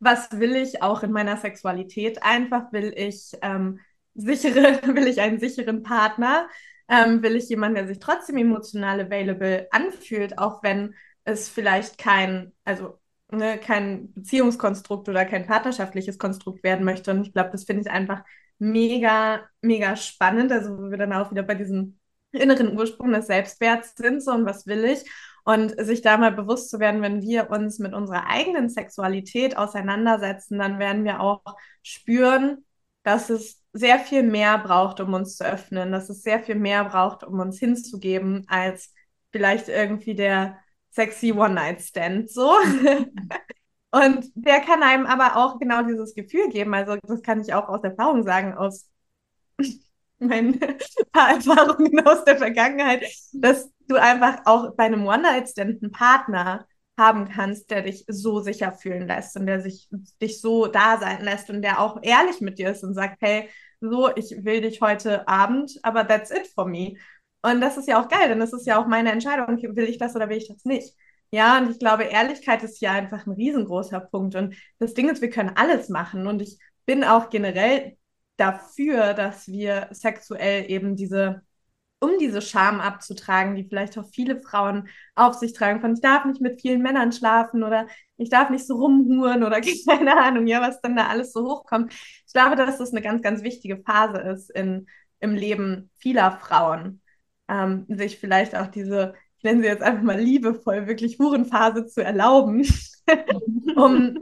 was will ich auch in meiner Sexualität? Einfach will ich ähm, sichere, will ich einen sicheren Partner? Ähm, will ich jemanden, der sich trotzdem emotional available anfühlt, auch wenn es vielleicht kein, also ne, kein Beziehungskonstrukt oder kein partnerschaftliches Konstrukt werden möchte. Und ich glaube, das finde ich einfach mega, mega spannend. Also, wo wir dann auch wieder bei diesem inneren Ursprung des Selbstwerts sind, so und was will ich? Und sich da mal bewusst zu werden, wenn wir uns mit unserer eigenen Sexualität auseinandersetzen, dann werden wir auch spüren, dass es sehr viel mehr braucht, um uns zu öffnen, dass es sehr viel mehr braucht, um uns hinzugeben, als vielleicht irgendwie der sexy One-Night-Stand so. Und der kann einem aber auch genau dieses Gefühl geben. Also das kann ich auch aus Erfahrung sagen, aus meinen paar Erfahrungen aus der Vergangenheit, dass du einfach auch bei einem One-Night-Stand einen Partner haben kannst, der dich so sicher fühlen lässt und der sich dich so da sein lässt und der auch ehrlich mit dir ist und sagt, hey, so, ich will dich heute Abend, aber that's it for me. Und das ist ja auch geil, denn das ist ja auch meine Entscheidung, will ich das oder will ich das nicht. Ja, und ich glaube, Ehrlichkeit ist ja einfach ein riesengroßer Punkt. Und das Ding ist, wir können alles machen. Und ich bin auch generell dafür, dass wir sexuell eben diese um diese Scham abzutragen, die vielleicht auch viele Frauen auf sich tragen, von ich darf nicht mit vielen Männern schlafen oder ich darf nicht so rumhuren oder keine Ahnung, ja, was dann da alles so hochkommt. Ich glaube, dass das eine ganz, ganz wichtige Phase ist in, im Leben vieler Frauen, ähm, sich vielleicht auch diese, ich nenne sie jetzt einfach mal liebevoll, wirklich Hurenphase zu erlauben, um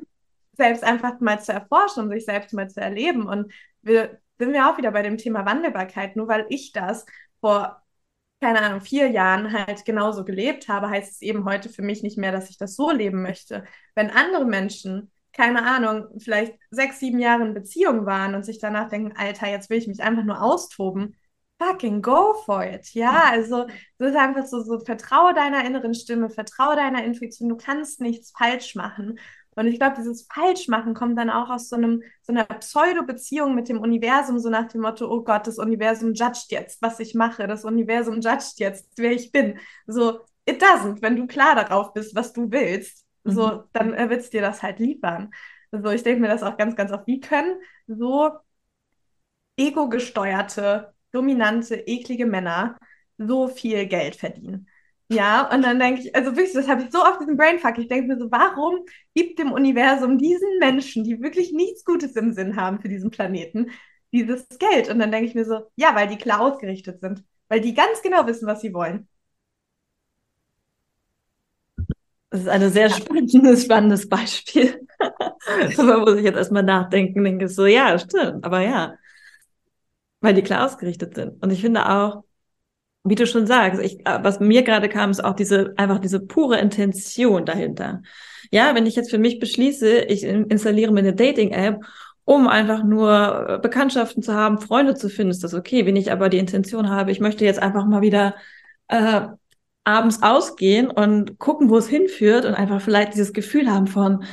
selbst einfach mal zu erforschen, um sich selbst mal zu erleben. Und wir sind wir auch wieder bei dem Thema Wandelbarkeit. Nur weil ich das vor, keine Ahnung, vier Jahren halt genauso gelebt habe, heißt es eben heute für mich nicht mehr, dass ich das so leben möchte. Wenn andere Menschen, keine Ahnung, vielleicht sechs, sieben Jahre in Beziehung waren und sich danach denken, Alter, jetzt will ich mich einfach nur austoben, fucking go for it. Ja, also es ist einfach so, so vertraue deiner inneren Stimme, vertraue deiner Intuition, du kannst nichts falsch machen. Und ich glaube, dieses Falschmachen kommt dann auch aus so, einem, so einer Pseudo-Beziehung mit dem Universum, so nach dem Motto, oh Gott, das Universum judgt jetzt, was ich mache, das Universum judgt jetzt, wer ich bin. So, it doesn't, wenn du klar darauf bist, was du willst, so, mhm. dann wird es dir das halt liefern. So, ich denke mir das auch ganz, ganz oft. Wie können so ego-gesteuerte, dominante, eklige Männer so viel Geld verdienen? Ja, und dann denke ich, also wirklich, das habe ich so oft diesen Brainfuck. Ich denke mir so, warum gibt dem Universum diesen Menschen, die wirklich nichts Gutes im Sinn haben für diesen Planeten, dieses Geld? Und dann denke ich mir so, ja, weil die klar ausgerichtet sind, weil die ganz genau wissen, was sie wollen. Das ist ein sehr spannendes, spannendes Beispiel. da muss ich jetzt erstmal nachdenken, denke so, ja, stimmt, aber ja. Weil die klar ausgerichtet sind. Und ich finde auch, wie du schon sagst, ich, äh, was mir gerade kam, ist auch diese, einfach diese pure Intention dahinter. Ja, wenn ich jetzt für mich beschließe, ich installiere mir eine Dating-App, um einfach nur äh, Bekanntschaften zu haben, Freunde zu finden, ist das okay. Wenn ich aber die Intention habe, ich möchte jetzt einfach mal wieder äh, abends ausgehen und gucken, wo es hinführt und einfach vielleicht dieses Gefühl haben von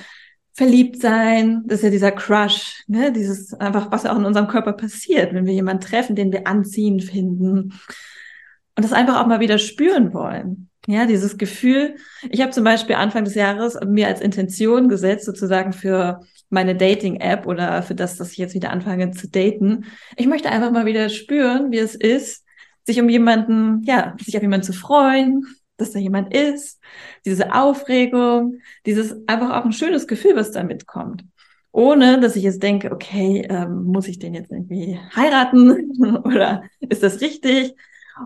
verliebt sein, das ist ja dieser Crush, ne? dieses einfach, was auch in unserem Körper passiert, wenn wir jemanden treffen, den wir anziehen finden und das einfach auch mal wieder spüren wollen. Ja, dieses Gefühl. Ich habe zum Beispiel Anfang des Jahres mir als Intention gesetzt, sozusagen für meine Dating-App oder für das, dass ich jetzt wieder anfange zu daten. Ich möchte einfach mal wieder spüren, wie es ist, sich um jemanden, ja, sich auf jemanden zu freuen, dass da jemand ist, diese Aufregung, dieses einfach auch ein schönes Gefühl, was da mitkommt. Ohne, dass ich jetzt denke, okay, ähm, muss ich den jetzt irgendwie heiraten oder ist das richtig?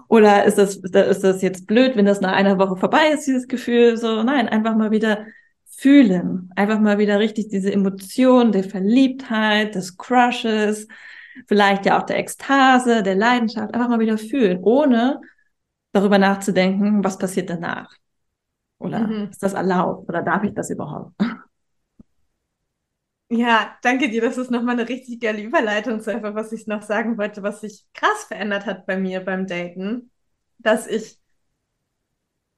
Oder ist das, ist das jetzt blöd, wenn das nach einer Woche vorbei ist, dieses Gefühl? So, nein, einfach mal wieder fühlen. Einfach mal wieder richtig diese Emotion der Verliebtheit, des Crushes, vielleicht ja auch der Ekstase, der Leidenschaft, einfach mal wieder fühlen, ohne darüber nachzudenken, was passiert danach. Oder mhm. ist das erlaubt? Oder darf ich das überhaupt? Ja, danke dir. Das ist nochmal eine richtig geile Überleitung zu etwas, was ich noch sagen wollte, was sich krass verändert hat bei mir beim Daten. Dass ich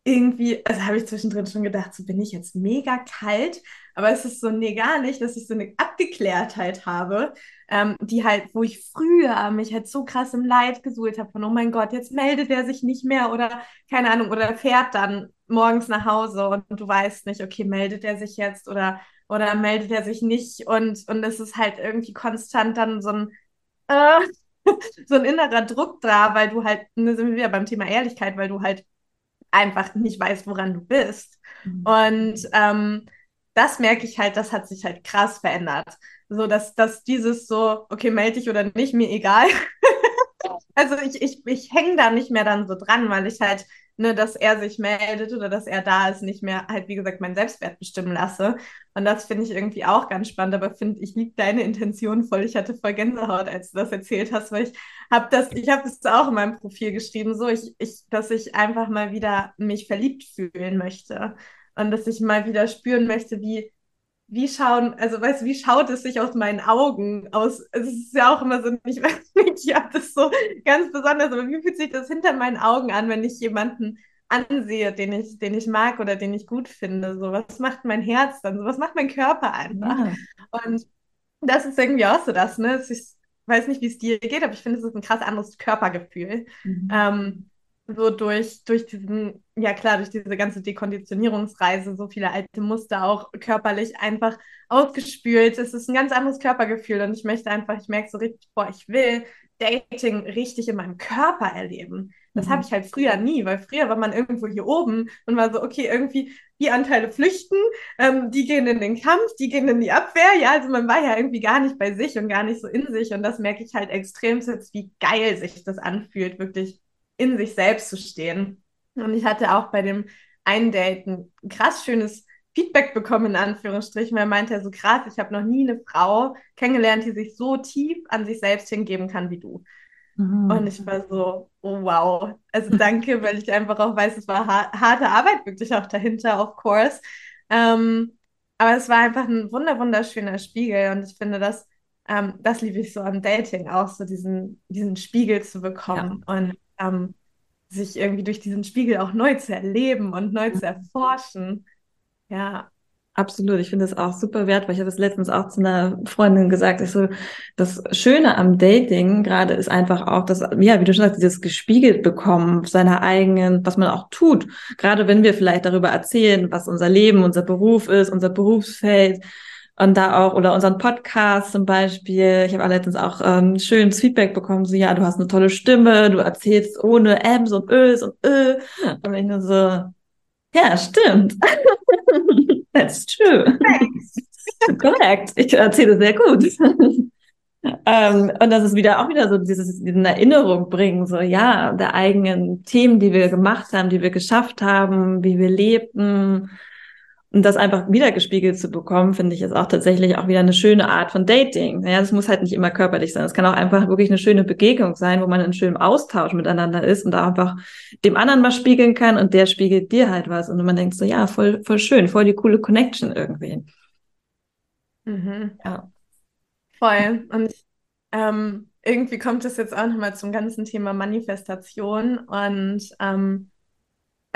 irgendwie, also habe ich zwischendrin schon gedacht, so bin ich jetzt mega kalt, aber es ist so, nee, gar nicht, dass ich so eine Abgeklärtheit habe, ähm, die halt, wo ich früher mich halt so krass im Leid gesuhlt habe, von, oh mein Gott, jetzt meldet er sich nicht mehr oder keine Ahnung, oder fährt dann morgens nach Hause und du weißt nicht, okay, meldet er sich jetzt oder oder meldet er sich nicht und, und es ist halt irgendwie konstant dann so ein, äh, so ein innerer Druck da, weil du halt, ne, sind wir wieder beim Thema Ehrlichkeit, weil du halt einfach nicht weißt, woran du bist. Mhm. Und ähm, das merke ich halt, das hat sich halt krass verändert. So, dass, dass dieses so, okay, melde dich oder nicht, mir egal. also ich, ich, ich hänge da nicht mehr dann so dran, weil ich halt ne, dass er sich meldet oder dass er da ist, nicht mehr halt, wie gesagt, meinen Selbstwert bestimmen lasse. Und das finde ich irgendwie auch ganz spannend, aber finde ich liebe deine Intention voll. Ich hatte voll Gänsehaut, als du das erzählt hast, weil ich habe das, ich habe das auch in meinem Profil geschrieben, so ich, ich, dass ich einfach mal wieder mich verliebt fühlen möchte und dass ich mal wieder spüren möchte, wie wie schauen, also weißt du, wie schaut es sich aus meinen Augen aus? Es ist ja auch immer so, ich weiß nicht, ich habe das so ganz besonders, aber wie fühlt sich das hinter meinen Augen an, wenn ich jemanden ansehe, den ich, den ich mag oder den ich gut finde? So, was macht mein Herz dann? So, was macht mein Körper einfach? Ja. Und das ist irgendwie auch so das, ne? Ich weiß nicht, wie es dir geht, aber ich finde, es ist ein krass anderes Körpergefühl. Mhm. Ähm, so durch, durch diesen, ja klar, durch diese ganze Dekonditionierungsreise, so viele alte Muster auch körperlich einfach ausgespült. Es ist ein ganz anderes Körpergefühl und ich möchte einfach, ich merke so richtig, boah, ich will Dating richtig in meinem Körper erleben. Das mhm. habe ich halt früher nie, weil früher war man irgendwo hier oben und war so, okay, irgendwie die Anteile flüchten, ähm, die gehen in den Kampf, die gehen in die Abwehr. Ja, also man war ja irgendwie gar nicht bei sich und gar nicht so in sich und das merke ich halt extrem jetzt, wie geil sich das anfühlt, wirklich in sich selbst zu stehen. Und ich hatte auch bei dem einen Date ein krass schönes Feedback bekommen, in Anführungsstrichen, weil er meinte, so krass, ich habe noch nie eine Frau kennengelernt, die sich so tief an sich selbst hingeben kann wie du. Mhm. Und ich war so, oh wow. Also danke, weil ich einfach auch weiß, es war harte Arbeit wirklich auch dahinter, of course. Ähm, aber es war einfach ein wunder wunderschöner Spiegel und ich finde, das, ähm, das liebe ich so am Dating auch, so diesen, diesen Spiegel zu bekommen. Ja. Und ähm, sich irgendwie durch diesen Spiegel auch neu zu erleben und neu zu erforschen. Ja. Absolut, ich finde das auch super wert, weil ich habe es letztens auch zu einer Freundin gesagt, ich so, das Schöne am Dating gerade ist einfach auch, dass, ja, wie du schon sagst, dieses gespiegelt bekommen seiner eigenen, was man auch tut. Gerade wenn wir vielleicht darüber erzählen, was unser Leben, unser Beruf ist, unser Berufsfeld, und da auch, oder unseren Podcast zum Beispiel, ich habe letztens auch ähm, schönes Feedback bekommen, so, ja, du hast eine tolle Stimme, du erzählst ohne Ms und Ös und Ö. Und ich nur so, ja, stimmt. That's true. Korrekt. Ich erzähle sehr gut. ähm, und das ist wieder auch wieder so dieses, diesen Erinnerung bringen, so ja, der eigenen Themen, die wir gemacht haben, die wir geschafft haben, wie wir lebten, und das einfach wiedergespiegelt zu bekommen, finde ich, ist auch tatsächlich auch wieder eine schöne Art von Dating. Ja, das muss halt nicht immer körperlich sein. Es kann auch einfach wirklich eine schöne Begegnung sein, wo man in schönem Austausch miteinander ist und da einfach dem anderen was spiegeln kann und der spiegelt dir halt was. Und man denkt so, ja, voll, voll schön, voll die coole Connection irgendwie. Mhm. Ja. Voll. Und ähm, irgendwie kommt es jetzt auch nochmal zum ganzen Thema Manifestation und ähm,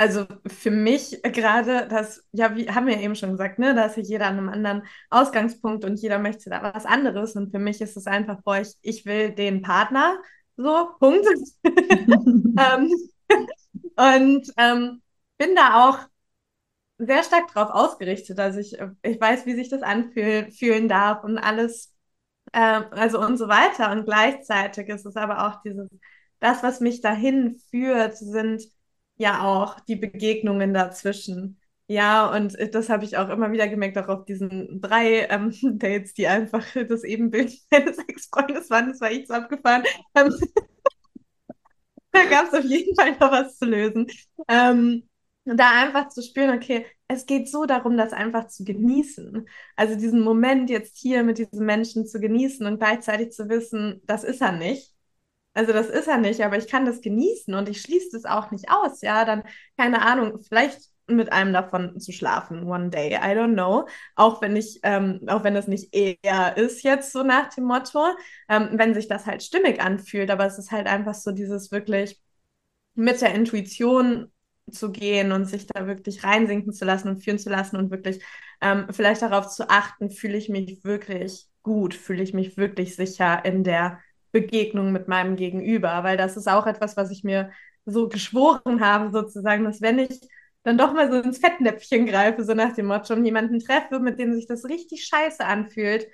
also für mich gerade, das, ja, wie haben wir ja eben schon gesagt, ne, da ist ja jeder an einem anderen Ausgangspunkt und jeder möchte da was anderes. Und für mich ist es einfach, boah, ich, ich will den Partner, so, Punkt. ähm, und ähm, bin da auch sehr stark drauf ausgerichtet. Also ich, ich weiß, wie sich das anfühlen darf und alles, äh, also und so weiter. Und gleichzeitig ist es aber auch dieses, das, was mich dahin führt, sind ja auch die Begegnungen dazwischen. Ja, und das habe ich auch immer wieder gemerkt, auch auf diesen drei ähm, Dates, die einfach das Ebenbild meines Ex-Freundes waren. Das war ich so abgefahren. Ähm, da gab es auf jeden Fall noch was zu lösen. Ähm, da einfach zu spüren, okay, es geht so darum, das einfach zu genießen. Also diesen Moment jetzt hier mit diesem Menschen zu genießen und gleichzeitig zu wissen, das ist er nicht. Also das ist er nicht, aber ich kann das genießen und ich schließe das auch nicht aus. Ja, dann, keine Ahnung, vielleicht mit einem davon zu schlafen, one day, I don't know. Auch wenn ich, ähm, auch wenn das nicht eher ist jetzt so nach dem Motto, ähm, wenn sich das halt stimmig anfühlt, aber es ist halt einfach so dieses wirklich mit der Intuition zu gehen und sich da wirklich reinsinken zu lassen und führen zu lassen und wirklich ähm, vielleicht darauf zu achten, fühle ich mich wirklich gut, fühle ich mich wirklich sicher in der Begegnung mit meinem Gegenüber, weil das ist auch etwas, was ich mir so geschworen habe, sozusagen, dass wenn ich dann doch mal so ins Fettnäpfchen greife, so nach dem Motto, und jemanden treffe, mit dem sich das richtig scheiße anfühlt,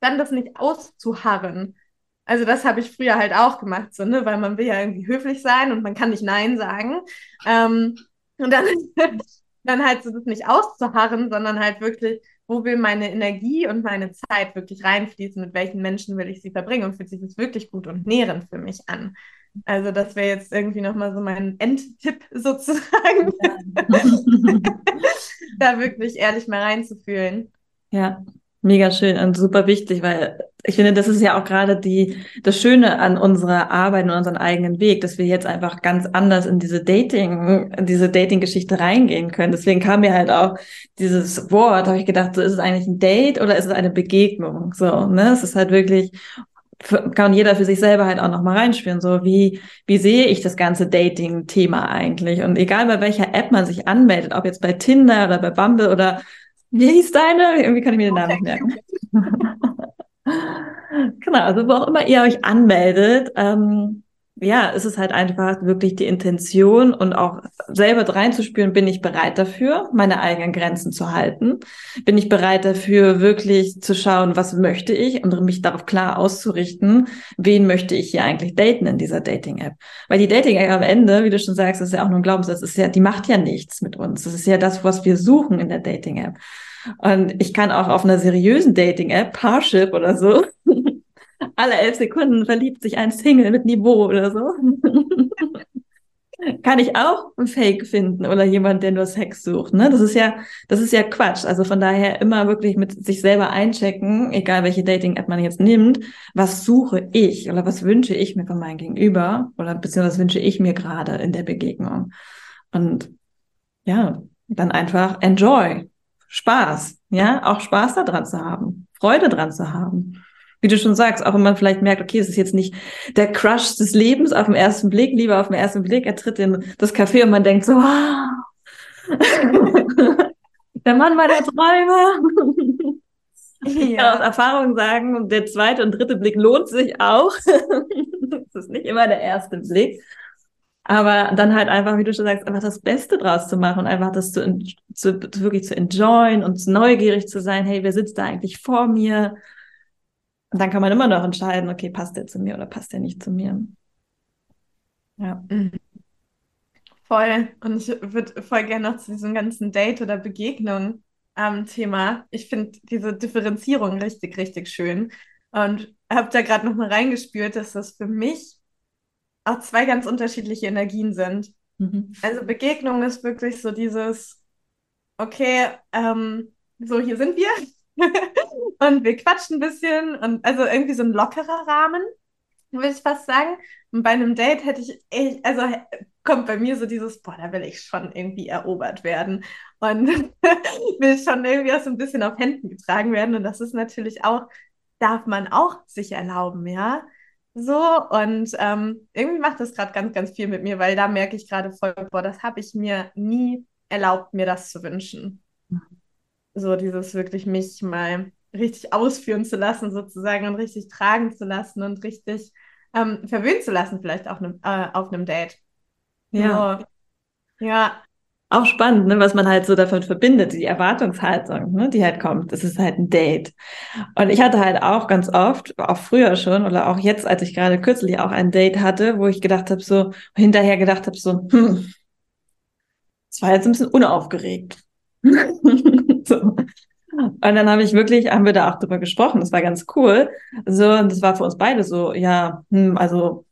dann das nicht auszuharren. Also das habe ich früher halt auch gemacht, so, ne? weil man will ja irgendwie höflich sein und man kann nicht Nein sagen. Ähm, und dann, dann halt so das nicht auszuharren, sondern halt wirklich wo will meine Energie und meine Zeit wirklich reinfließen, mit welchen Menschen will ich sie verbringen und fühlt sich das wirklich gut und nährend für mich an. Also das wäre jetzt irgendwie nochmal so mein Endtipp sozusagen, ja. da wirklich ehrlich mal reinzufühlen. Ja, Mega schön und super wichtig, weil ich finde, das ist ja auch gerade die, das Schöne an unserer Arbeit und unserem eigenen Weg, dass wir jetzt einfach ganz anders in diese Dating, in diese Dating-Geschichte reingehen können. Deswegen kam mir halt auch dieses Wort, habe ich gedacht, so ist es eigentlich ein Date oder ist es eine Begegnung? So, ne? Es ist halt wirklich, kann jeder für sich selber halt auch nochmal reinspüren, so wie, wie sehe ich das ganze Dating-Thema eigentlich? Und egal bei welcher App man sich anmeldet, ob jetzt bei Tinder oder bei Bumble oder wie hieß deine? Irgendwie kann ich mir den Namen nicht merken. genau, also wo auch immer ihr euch anmeldet, ähm, ja, es ist halt einfach wirklich die Intention und auch selber reinzuspüren, bin ich bereit dafür, meine eigenen Grenzen zu halten? Bin ich bereit dafür, wirklich zu schauen, was möchte ich und mich darauf klar auszurichten, wen möchte ich hier eigentlich daten in dieser Dating-App? Weil die Dating-App am Ende, wie du schon sagst, ist ja auch nur ein Glaubenssatz, ist ja, die macht ja nichts mit uns. Das ist ja das, was wir suchen in der Dating-App. Und ich kann auch auf einer seriösen Dating-App, Parship oder so, alle elf Sekunden verliebt sich ein Single mit Niveau oder so. kann ich auch ein Fake finden oder jemand, der nur Sex sucht. Ne? Das ist ja, das ist ja Quatsch. Also von daher immer wirklich mit sich selber einchecken, egal welche Dating-App man jetzt nimmt, was suche ich oder was wünsche ich mir von meinem Gegenüber oder beziehungsweise wünsche ich mir gerade in der Begegnung. Und ja, dann einfach enjoy. Spaß, ja, auch Spaß daran zu haben, Freude dran zu haben. Wie du schon sagst, auch wenn man vielleicht merkt, okay, es ist jetzt nicht der Crush des Lebens auf den ersten Blick, lieber auf den ersten Blick, er tritt in das Café und man denkt so, wow, der Mann meiner Träume. Ich kann aus Erfahrung sagen, der zweite und dritte Blick lohnt sich auch. das ist nicht immer der erste Blick. Aber dann halt einfach, wie du schon sagst, einfach das Beste draus zu machen und einfach das zu, zu wirklich zu enjoyen und neugierig zu sein, hey, wer sitzt da eigentlich vor mir? Und dann kann man immer noch entscheiden, okay, passt der zu mir oder passt der nicht zu mir? Ja. Mhm. Voll. Und ich würde voll gerne noch zu diesem ganzen Date oder Begegnung ähm, Thema. Ich finde diese Differenzierung richtig, richtig schön. Und habe da gerade noch mal reingespürt, dass das für mich auch zwei ganz unterschiedliche Energien sind. Mhm. Also Begegnung ist wirklich so dieses, okay, ähm, so hier sind wir und wir quatschen ein bisschen und also irgendwie so ein lockerer Rahmen, würde ich fast sagen. Und bei einem Date hätte ich, echt, also kommt bei mir so dieses, boah, da will ich schon irgendwie erobert werden und will schon irgendwie auch so ein bisschen auf Händen getragen werden und das ist natürlich auch, darf man auch sich erlauben, ja. So, und ähm, irgendwie macht das gerade ganz, ganz viel mit mir, weil da merke ich gerade voll, boah, das habe ich mir nie erlaubt, mir das zu wünschen. So, dieses wirklich mich mal richtig ausführen zu lassen, sozusagen, und richtig tragen zu lassen und richtig ähm, verwöhnen zu lassen, vielleicht auch ne, äh, auf einem Date. Ja. So, ja, auch spannend, ne, was man halt so davon verbindet, die Erwartungshaltung, ne, die halt kommt. Das ist halt ein Date. Und ich hatte halt auch ganz oft, auch früher schon oder auch jetzt, als ich gerade kürzlich auch ein Date hatte, wo ich gedacht habe, so hinterher gedacht habe, so, hm, das war jetzt ein bisschen unaufgeregt. so. Und dann habe ich wirklich, haben wir da auch drüber gesprochen, das war ganz cool. So, und das war für uns beide so, ja, hm, also,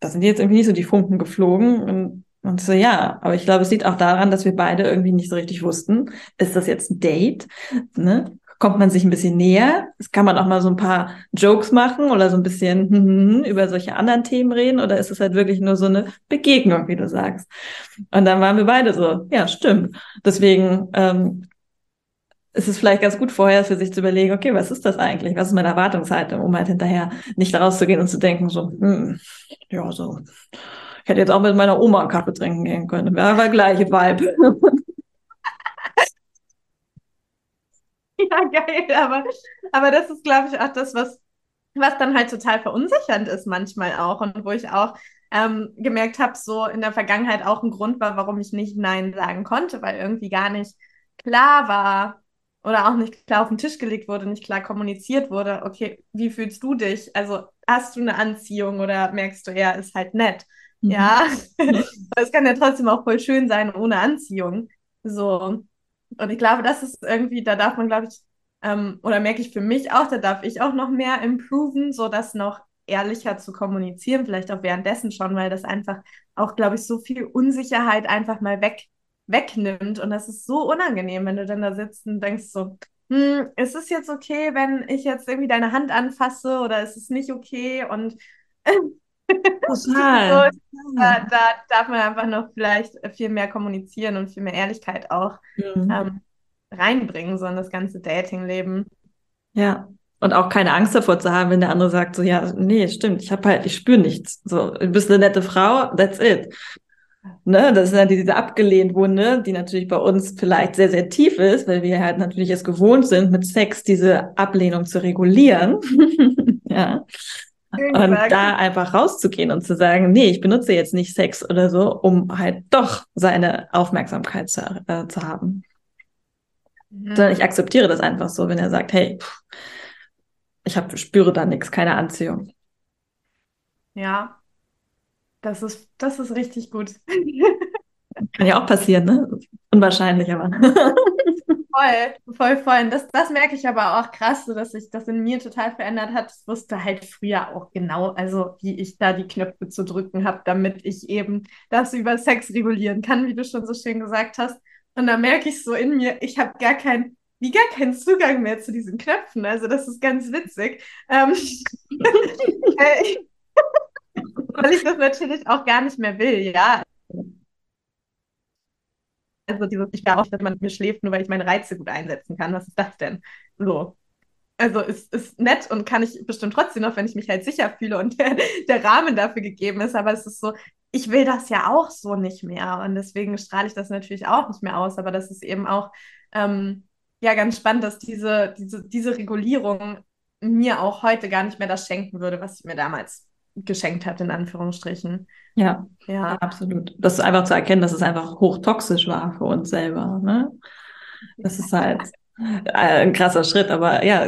da sind jetzt irgendwie nicht so die Funken geflogen. Und und so, ja, aber ich glaube, es liegt auch daran, dass wir beide irgendwie nicht so richtig wussten, ist das jetzt ein Date? Ne? Kommt man sich ein bisschen näher? Das kann man auch mal so ein paar Jokes machen oder so ein bisschen hm, hm, hm, über solche anderen Themen reden oder ist es halt wirklich nur so eine Begegnung, wie du sagst? Und dann waren wir beide so, ja, stimmt. Deswegen ähm, ist es vielleicht ganz gut vorher für sich zu überlegen, okay, was ist das eigentlich? Was ist meine Erwartungshaltung, um halt hinterher nicht rauszugehen und zu denken, so, hm, ja, so ich hätte jetzt auch mit meiner Oma einen Kaffee trinken gehen können. Wäre aber gleiche Vibe. ja, geil. Aber, aber das ist, glaube ich, auch das, was, was dann halt total verunsichernd ist manchmal auch. Und wo ich auch ähm, gemerkt habe, so in der Vergangenheit auch ein Grund war, warum ich nicht Nein sagen konnte, weil irgendwie gar nicht klar war oder auch nicht klar auf den Tisch gelegt wurde, nicht klar kommuniziert wurde, okay, wie fühlst du dich? Also hast du eine Anziehung oder merkst du, er ist halt nett? Ja, mhm. es kann ja trotzdem auch voll schön sein ohne Anziehung. So. und ich glaube, das ist irgendwie, da darf man, glaube ich, ähm, oder merke ich für mich auch, da darf ich auch noch mehr improven, so das noch ehrlicher zu kommunizieren, vielleicht auch währenddessen schon, weil das einfach auch, glaube ich, so viel Unsicherheit einfach mal weg, wegnimmt. Und das ist so unangenehm, wenn du dann da sitzt und denkst so, hm, ist es jetzt okay, wenn ich jetzt irgendwie deine Hand anfasse oder ist es nicht okay? Und Total. so, da, da, darf man einfach noch vielleicht viel mehr kommunizieren und viel mehr Ehrlichkeit auch mhm. ähm, reinbringen, so in das ganze Datingleben. Ja. Und auch keine Angst davor zu haben, wenn der andere sagt, so, ja, nee, stimmt, ich habe halt, ich spüre nichts. So, du bist eine nette Frau, that's it. Ne, das ist ja diese abgelehnt Wunde, die natürlich bei uns vielleicht sehr, sehr tief ist, weil wir halt natürlich es gewohnt sind, mit Sex diese Ablehnung zu regulieren. ja. Und da einfach rauszugehen und zu sagen, nee, ich benutze jetzt nicht Sex oder so, um halt doch seine Aufmerksamkeit zu, äh, zu haben. Mhm. Sondern ich akzeptiere das einfach so, wenn er sagt, hey, ich hab, spüre da nichts, keine Anziehung. Ja, das ist, das ist richtig gut. Kann ja auch passieren, ne? Unwahrscheinlich, aber. voll, voll, voll. Das, das merke ich aber auch krass, so dass sich das in mir total verändert hat. Ich wusste halt früher auch genau, also wie ich da die Knöpfe zu drücken habe, damit ich eben das über Sex regulieren kann, wie du schon so schön gesagt hast. Und da merke ich so in mir, ich habe gar keinen wie gar keinen Zugang mehr zu diesen Knöpfen. Also das ist ganz witzig. Ähm, äh, weil ich das natürlich auch gar nicht mehr will, ja. Also dieses, ich darauf, dass man mit mir schläft, nur weil ich meine Reize gut einsetzen kann. Was ist das denn? So. Also ist, ist nett und kann ich bestimmt trotzdem noch, wenn ich mich halt sicher fühle und der, der Rahmen dafür gegeben ist. Aber es ist so, ich will das ja auch so nicht mehr. Und deswegen strahle ich das natürlich auch nicht mehr aus. Aber das ist eben auch ähm, ja ganz spannend, dass diese, diese, diese Regulierung mir auch heute gar nicht mehr das schenken würde, was ich mir damals geschenkt hat, in Anführungsstrichen. Ja, ja, absolut. Das ist einfach zu erkennen, dass es einfach hochtoxisch war für uns selber. Ne? Das ist halt äh, ein krasser Schritt, aber ja,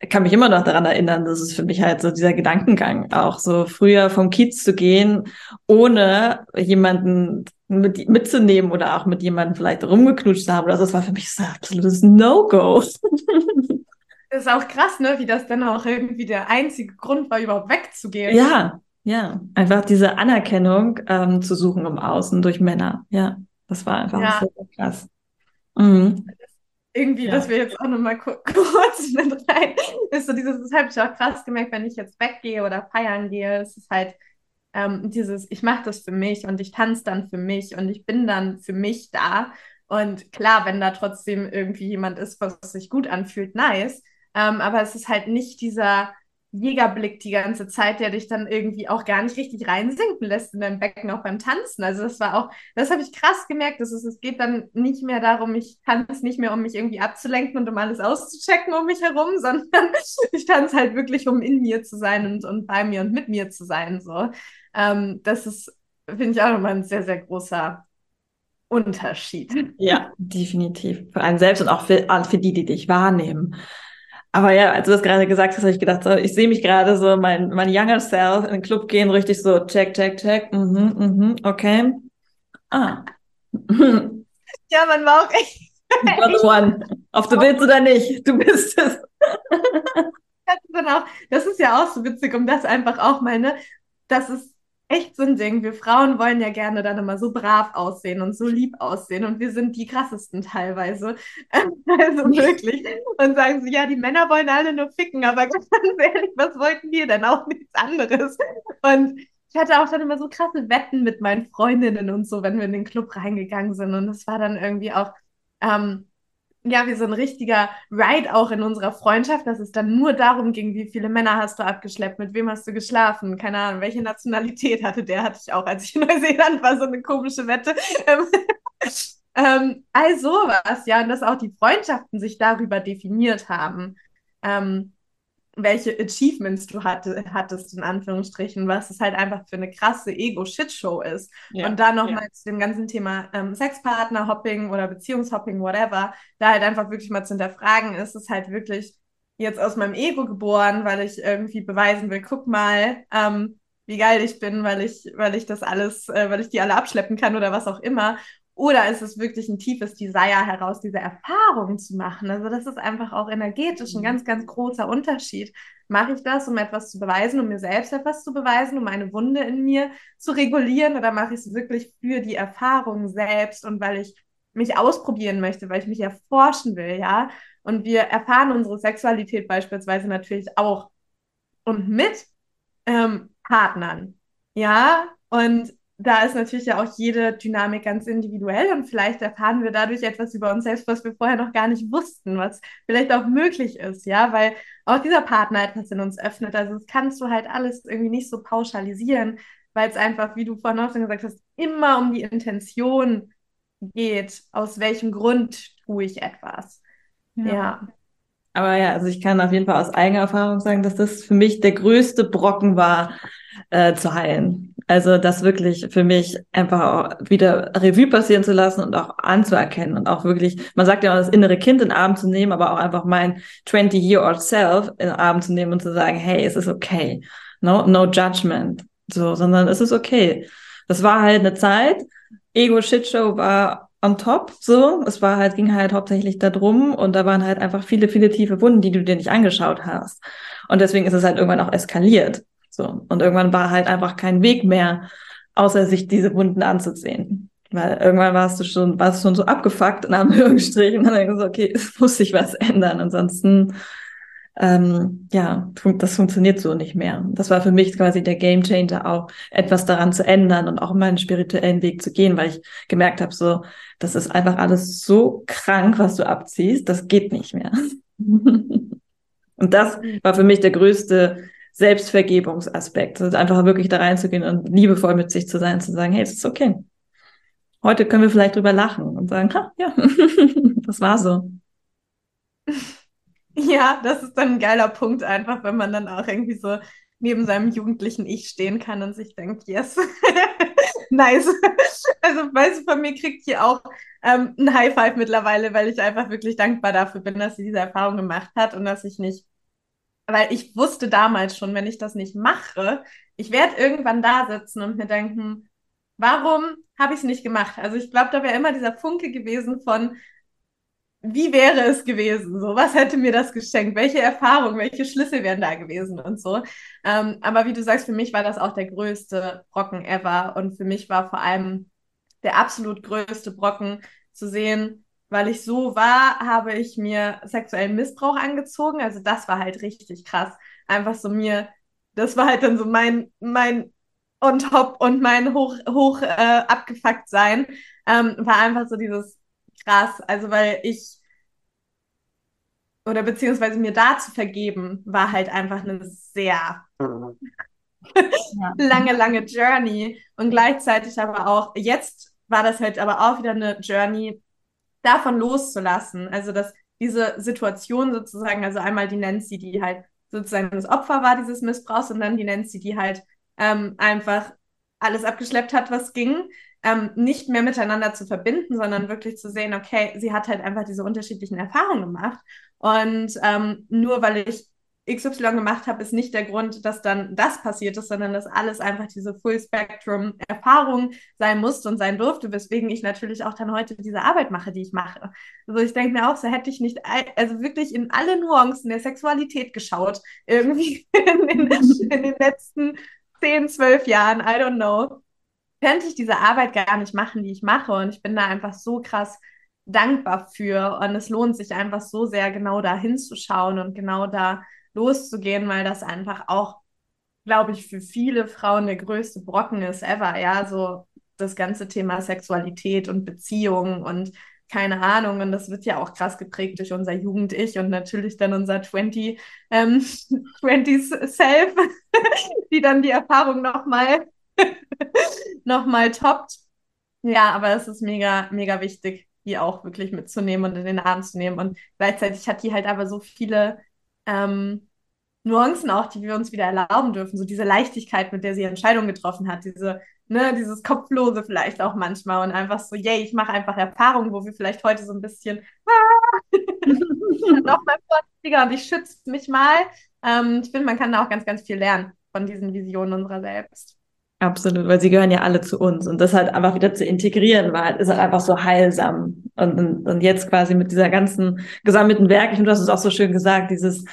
ich kann mich immer noch daran erinnern, dass es für mich halt so dieser Gedankengang auch so früher vom Kiez zu gehen, ohne jemanden mit, mitzunehmen oder auch mit jemandem vielleicht rumgeknutscht zu haben. Das war für mich so ein absolutes No-Go. Das ist auch krass, ne? wie das dann auch irgendwie der einzige Grund war, überhaupt wegzugehen. Ja, ja. Einfach diese Anerkennung ähm, zu suchen im Außen durch Männer. Ja, das war einfach ja. so krass. Mhm. Irgendwie, ja. dass wir jetzt auch nochmal ku kurz mit rein. Ist so dieses, das habe ich auch krass gemerkt, wenn ich jetzt weggehe oder feiern gehe. Es ist halt ähm, dieses, ich mache das für mich und ich tanze dann für mich und ich bin dann für mich da. Und klar, wenn da trotzdem irgendwie jemand ist, was sich gut anfühlt, nice. Ähm, aber es ist halt nicht dieser Jägerblick die ganze Zeit, der dich dann irgendwie auch gar nicht richtig reinsinken lässt in dein Becken, auch beim Tanzen. Also das war auch, das habe ich krass gemerkt. Das ist, es geht dann nicht mehr darum, ich tanze nicht mehr, um mich irgendwie abzulenken und um alles auszuchecken um mich herum, sondern ich tanze halt wirklich, um in mir zu sein und, und bei mir und mit mir zu sein. So. Ähm, das ist, finde ich, auch nochmal ein sehr, sehr großer Unterschied. Ja, definitiv. Für einen selbst und auch für, für die, die dich wahrnehmen. Aber ja, als du das gerade gesagt hast, habe ich gedacht, so, ich sehe mich gerade so, mein, mein Younger Self in den Club gehen, richtig so, check, check, check, mhm, mhm, okay. Ah. ja, man war auch echt. the one. Ob du willst oder nicht, du bist es. das ist ja auch so witzig, um das einfach auch mal, ne, das ist echt so ein Ding. Wir Frauen wollen ja gerne dann immer so brav aussehen und so lieb aussehen und wir sind die krassesten teilweise. also wirklich. Und sagen so, ja, die Männer wollen alle nur ficken, aber ganz ehrlich, was wollten wir denn? Auch nichts anderes. Und ich hatte auch dann immer so krasse Wetten mit meinen Freundinnen und so, wenn wir in den Club reingegangen sind. Und das war dann irgendwie auch ähm, ja, wie so ein richtiger Ride auch in unserer Freundschaft, dass es dann nur darum ging, wie viele Männer hast du abgeschleppt, mit wem hast du geschlafen, keine Ahnung, welche Nationalität hatte der, hatte ich auch, als ich in Neuseeland war, so eine komische Wette. Ähm, ähm, also was, ja, und dass auch die Freundschaften sich darüber definiert haben. Ähm, welche Achievements du hatte, hattest, in Anführungsstrichen, was es halt einfach für eine krasse Ego-Shit-Show ist. Ja, und da nochmal ja. zu dem ganzen Thema ähm, Sexpartner, Hopping oder Beziehungshopping, whatever, da halt einfach wirklich mal zu hinterfragen, ist es halt wirklich jetzt aus meinem Ego geboren, weil ich irgendwie beweisen will, guck mal, ähm, wie geil ich bin, weil ich, weil ich das alles, äh, weil ich die alle abschleppen kann oder was auch immer. Oder ist es wirklich ein tiefes Desire heraus, diese Erfahrung zu machen? Also das ist einfach auch energetisch ein mhm. ganz, ganz großer Unterschied. Mache ich das, um etwas zu beweisen, um mir selbst etwas zu beweisen, um eine Wunde in mir zu regulieren? Oder mache ich es wirklich für die Erfahrung selbst und weil ich mich ausprobieren möchte, weil ich mich erforschen will, ja? Und wir erfahren unsere Sexualität beispielsweise natürlich auch und mit ähm, Partnern, ja? Und da ist natürlich ja auch jede Dynamik ganz individuell und vielleicht erfahren wir dadurch etwas über uns selbst, was wir vorher noch gar nicht wussten, was vielleicht auch möglich ist, ja, weil auch dieser Partner etwas in uns öffnet. Also das kannst du halt alles irgendwie nicht so pauschalisieren, weil es einfach, wie du vorhin auch schon gesagt hast, immer um die Intention geht, aus welchem Grund tue ich etwas. ja. ja. Aber ja, also ich kann auf jeden Fall aus eigener Erfahrung sagen, dass das für mich der größte Brocken war, äh, zu heilen. Also das wirklich für mich einfach auch wieder Revue passieren zu lassen und auch anzuerkennen und auch wirklich, man sagt ja auch das innere Kind in den Arm zu nehmen, aber auch einfach mein 20-year-old self in den Arm zu nehmen und zu sagen, hey, es ist okay. No, no judgment. So, sondern es ist okay. Das war halt eine Zeit. Ego-Shitshow war on top, so. Es war halt, ging halt hauptsächlich darum und da waren halt einfach viele, viele tiefe Wunden, die du dir nicht angeschaut hast. Und deswegen ist es halt irgendwann auch eskaliert. So. Und irgendwann war halt einfach kein Weg mehr, außer sich diese Wunden anzusehen. Weil irgendwann warst du schon, warst schon so abgefuckt in Anführungsstrichen und dann denkst du, okay, es muss sich was ändern. Ansonsten, ähm, ja, das funktioniert so nicht mehr. Das war für mich quasi der Game Changer auch, etwas daran zu ändern und auch meinen spirituellen Weg zu gehen, weil ich gemerkt habe, so, das ist einfach alles so krank, was du abziehst, das geht nicht mehr. und das war für mich der größte Selbstvergebungsaspekt. Also einfach wirklich da reinzugehen und liebevoll mit sich zu sein, zu sagen, hey, es ist okay. Heute können wir vielleicht drüber lachen und sagen, ha, ja, das war so. Ja, das ist dann ein geiler Punkt einfach, wenn man dann auch irgendwie so neben seinem jugendlichen Ich stehen kann und sich denkt, yes, nice. Also, weißt du, von mir kriegt hier auch ähm, ein High Five mittlerweile, weil ich einfach wirklich dankbar dafür bin, dass sie diese Erfahrung gemacht hat und dass ich nicht weil ich wusste damals schon, wenn ich das nicht mache, ich werde irgendwann da sitzen und mir denken, warum habe ich es nicht gemacht? Also ich glaube, da wäre immer dieser Funke gewesen von, wie wäre es gewesen? So, was hätte mir das geschenkt? Welche Erfahrungen, welche Schlüssel wären da gewesen und so. Ähm, aber wie du sagst, für mich war das auch der größte Brocken ever. Und für mich war vor allem der absolut größte Brocken zu sehen, weil ich so war, habe ich mir sexuellen Missbrauch angezogen. Also das war halt richtig krass. Einfach so mir, das war halt dann so mein, mein on top und mein hoch, hoch äh, abgefuckt sein. Ähm, war einfach so dieses krass. Also weil ich oder beziehungsweise mir da zu vergeben, war halt einfach eine sehr lange, lange Journey. Und gleichzeitig aber auch, jetzt war das halt aber auch wieder eine Journey, davon loszulassen. Also, dass diese Situation sozusagen, also einmal die Nancy, die halt sozusagen das Opfer war dieses Missbrauchs und dann die Nancy, die halt ähm, einfach alles abgeschleppt hat, was ging, ähm, nicht mehr miteinander zu verbinden, sondern wirklich zu sehen, okay, sie hat halt einfach diese unterschiedlichen Erfahrungen gemacht. Und ähm, nur weil ich XY gemacht habe, ist nicht der Grund, dass dann das passiert ist, sondern dass alles einfach diese Full-Spectrum-Erfahrung sein musste und sein durfte, weswegen ich natürlich auch dann heute diese Arbeit mache, die ich mache. Also ich denke mir auch, so hätte ich nicht, also wirklich in alle Nuancen der Sexualität geschaut, irgendwie in den, in den letzten 10, 12 Jahren, I don't know, könnte ich diese Arbeit gar nicht machen, die ich mache. Und ich bin da einfach so krass dankbar für. Und es lohnt sich einfach so sehr, genau da hinzuschauen und genau da loszugehen, weil das einfach auch, glaube ich, für viele Frauen der größte Brocken ist ever. Ja, so das ganze Thema Sexualität und Beziehungen und keine Ahnung. Und das wird ja auch krass geprägt durch unser Jugend-Ich und natürlich dann unser 20, ähm, 20s Self, die dann die Erfahrung nochmal noch mal toppt. Ja, aber es ist mega, mega wichtig, die auch wirklich mitzunehmen und in den Arm zu nehmen. Und gleichzeitig hat die halt aber so viele ähm, Nuancen auch, die wir uns wieder erlauben dürfen. So diese Leichtigkeit, mit der sie Entscheidungen getroffen hat, diese, ne, dieses Kopflose vielleicht auch manchmal und einfach so, yay, ich mache einfach Erfahrungen, wo wir vielleicht heute so ein bisschen ah, nochmal vorsichtiger und ich schütze mich mal. Ähm, ich finde, man kann da auch ganz, ganz viel lernen von diesen Visionen unserer selbst. Absolut, weil sie gehören ja alle zu uns und das halt einfach wieder zu integrieren war, ist halt einfach so heilsam. Und, und, und jetzt quasi mit dieser ganzen gesammelten Werk, ich finde, du hast es auch so schön gesagt, dieses,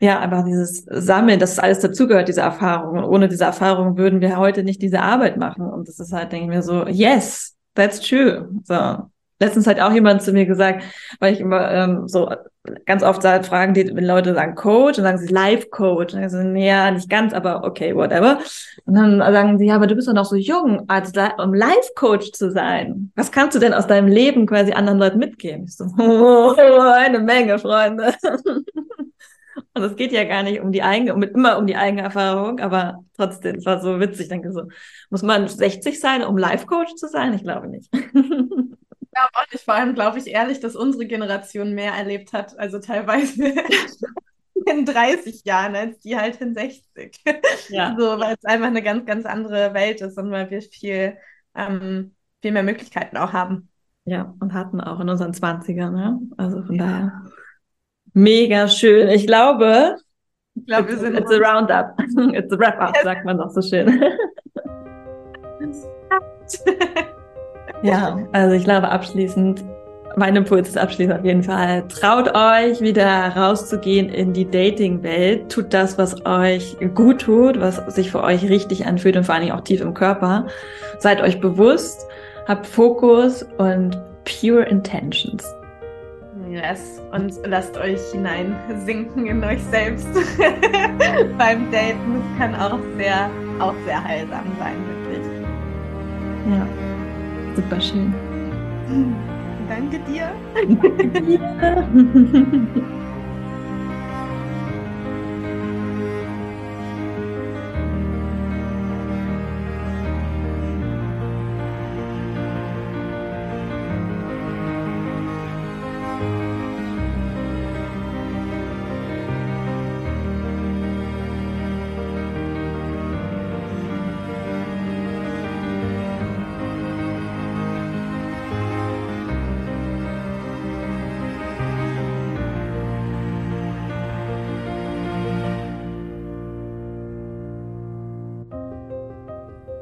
ja, einfach dieses Sammeln, dass alles dazugehört, diese Erfahrung. Und ohne diese Erfahrung würden wir heute nicht diese Arbeit machen. Und das ist halt, denke ich mir so, yes, that's true. So letztens hat auch jemand zu mir gesagt, weil ich immer ähm, so ganz oft sage, fragen die, wenn Leute sagen Coach, dann sagen sie Life Coach. Und so, ja, nicht ganz, aber okay, whatever. Und dann sagen sie, ja, aber du bist doch noch so jung, als um Life Coach zu sein. Was kannst du denn aus deinem Leben quasi anderen Leuten mitgeben? Ich so, oh, eine Menge, Freunde. Und es geht ja gar nicht um die eigene, um, immer um die eigene Erfahrung, aber trotzdem, es war so witzig. Ich denke so, muss man 60 sein, um Life Coach zu sein? Ich glaube nicht. glaube auch nicht. Vor allem glaube ich ehrlich, dass unsere Generation mehr erlebt hat, also teilweise in 30 Jahren als die halt in 60. Ja. So, weil es einfach eine ganz, ganz andere Welt ist und weil wir viel, ähm, viel mehr Möglichkeiten auch haben. Ja, und hatten auch in unseren 20ern, ne? Also von ja. daher. Mega schön. Ich glaube, ich glaube, wir sind. It's a roundup. It's a wrap-up, sagt man doch so schön. Ja, also ich glaube abschließend, mein Impuls ist abschließend auf jeden Fall, traut euch wieder rauszugehen in die Dating-Welt, tut das, was euch gut tut, was sich für euch richtig anfühlt und vor allen Dingen auch tief im Körper. Seid euch bewusst, habt Fokus und pure intentions. Yes, und lasst euch hineinsinken in euch selbst beim Daten. Kann auch sehr, auch sehr heilsam sein, wirklich. Ja. Super schön. Danke dir. Danke dir.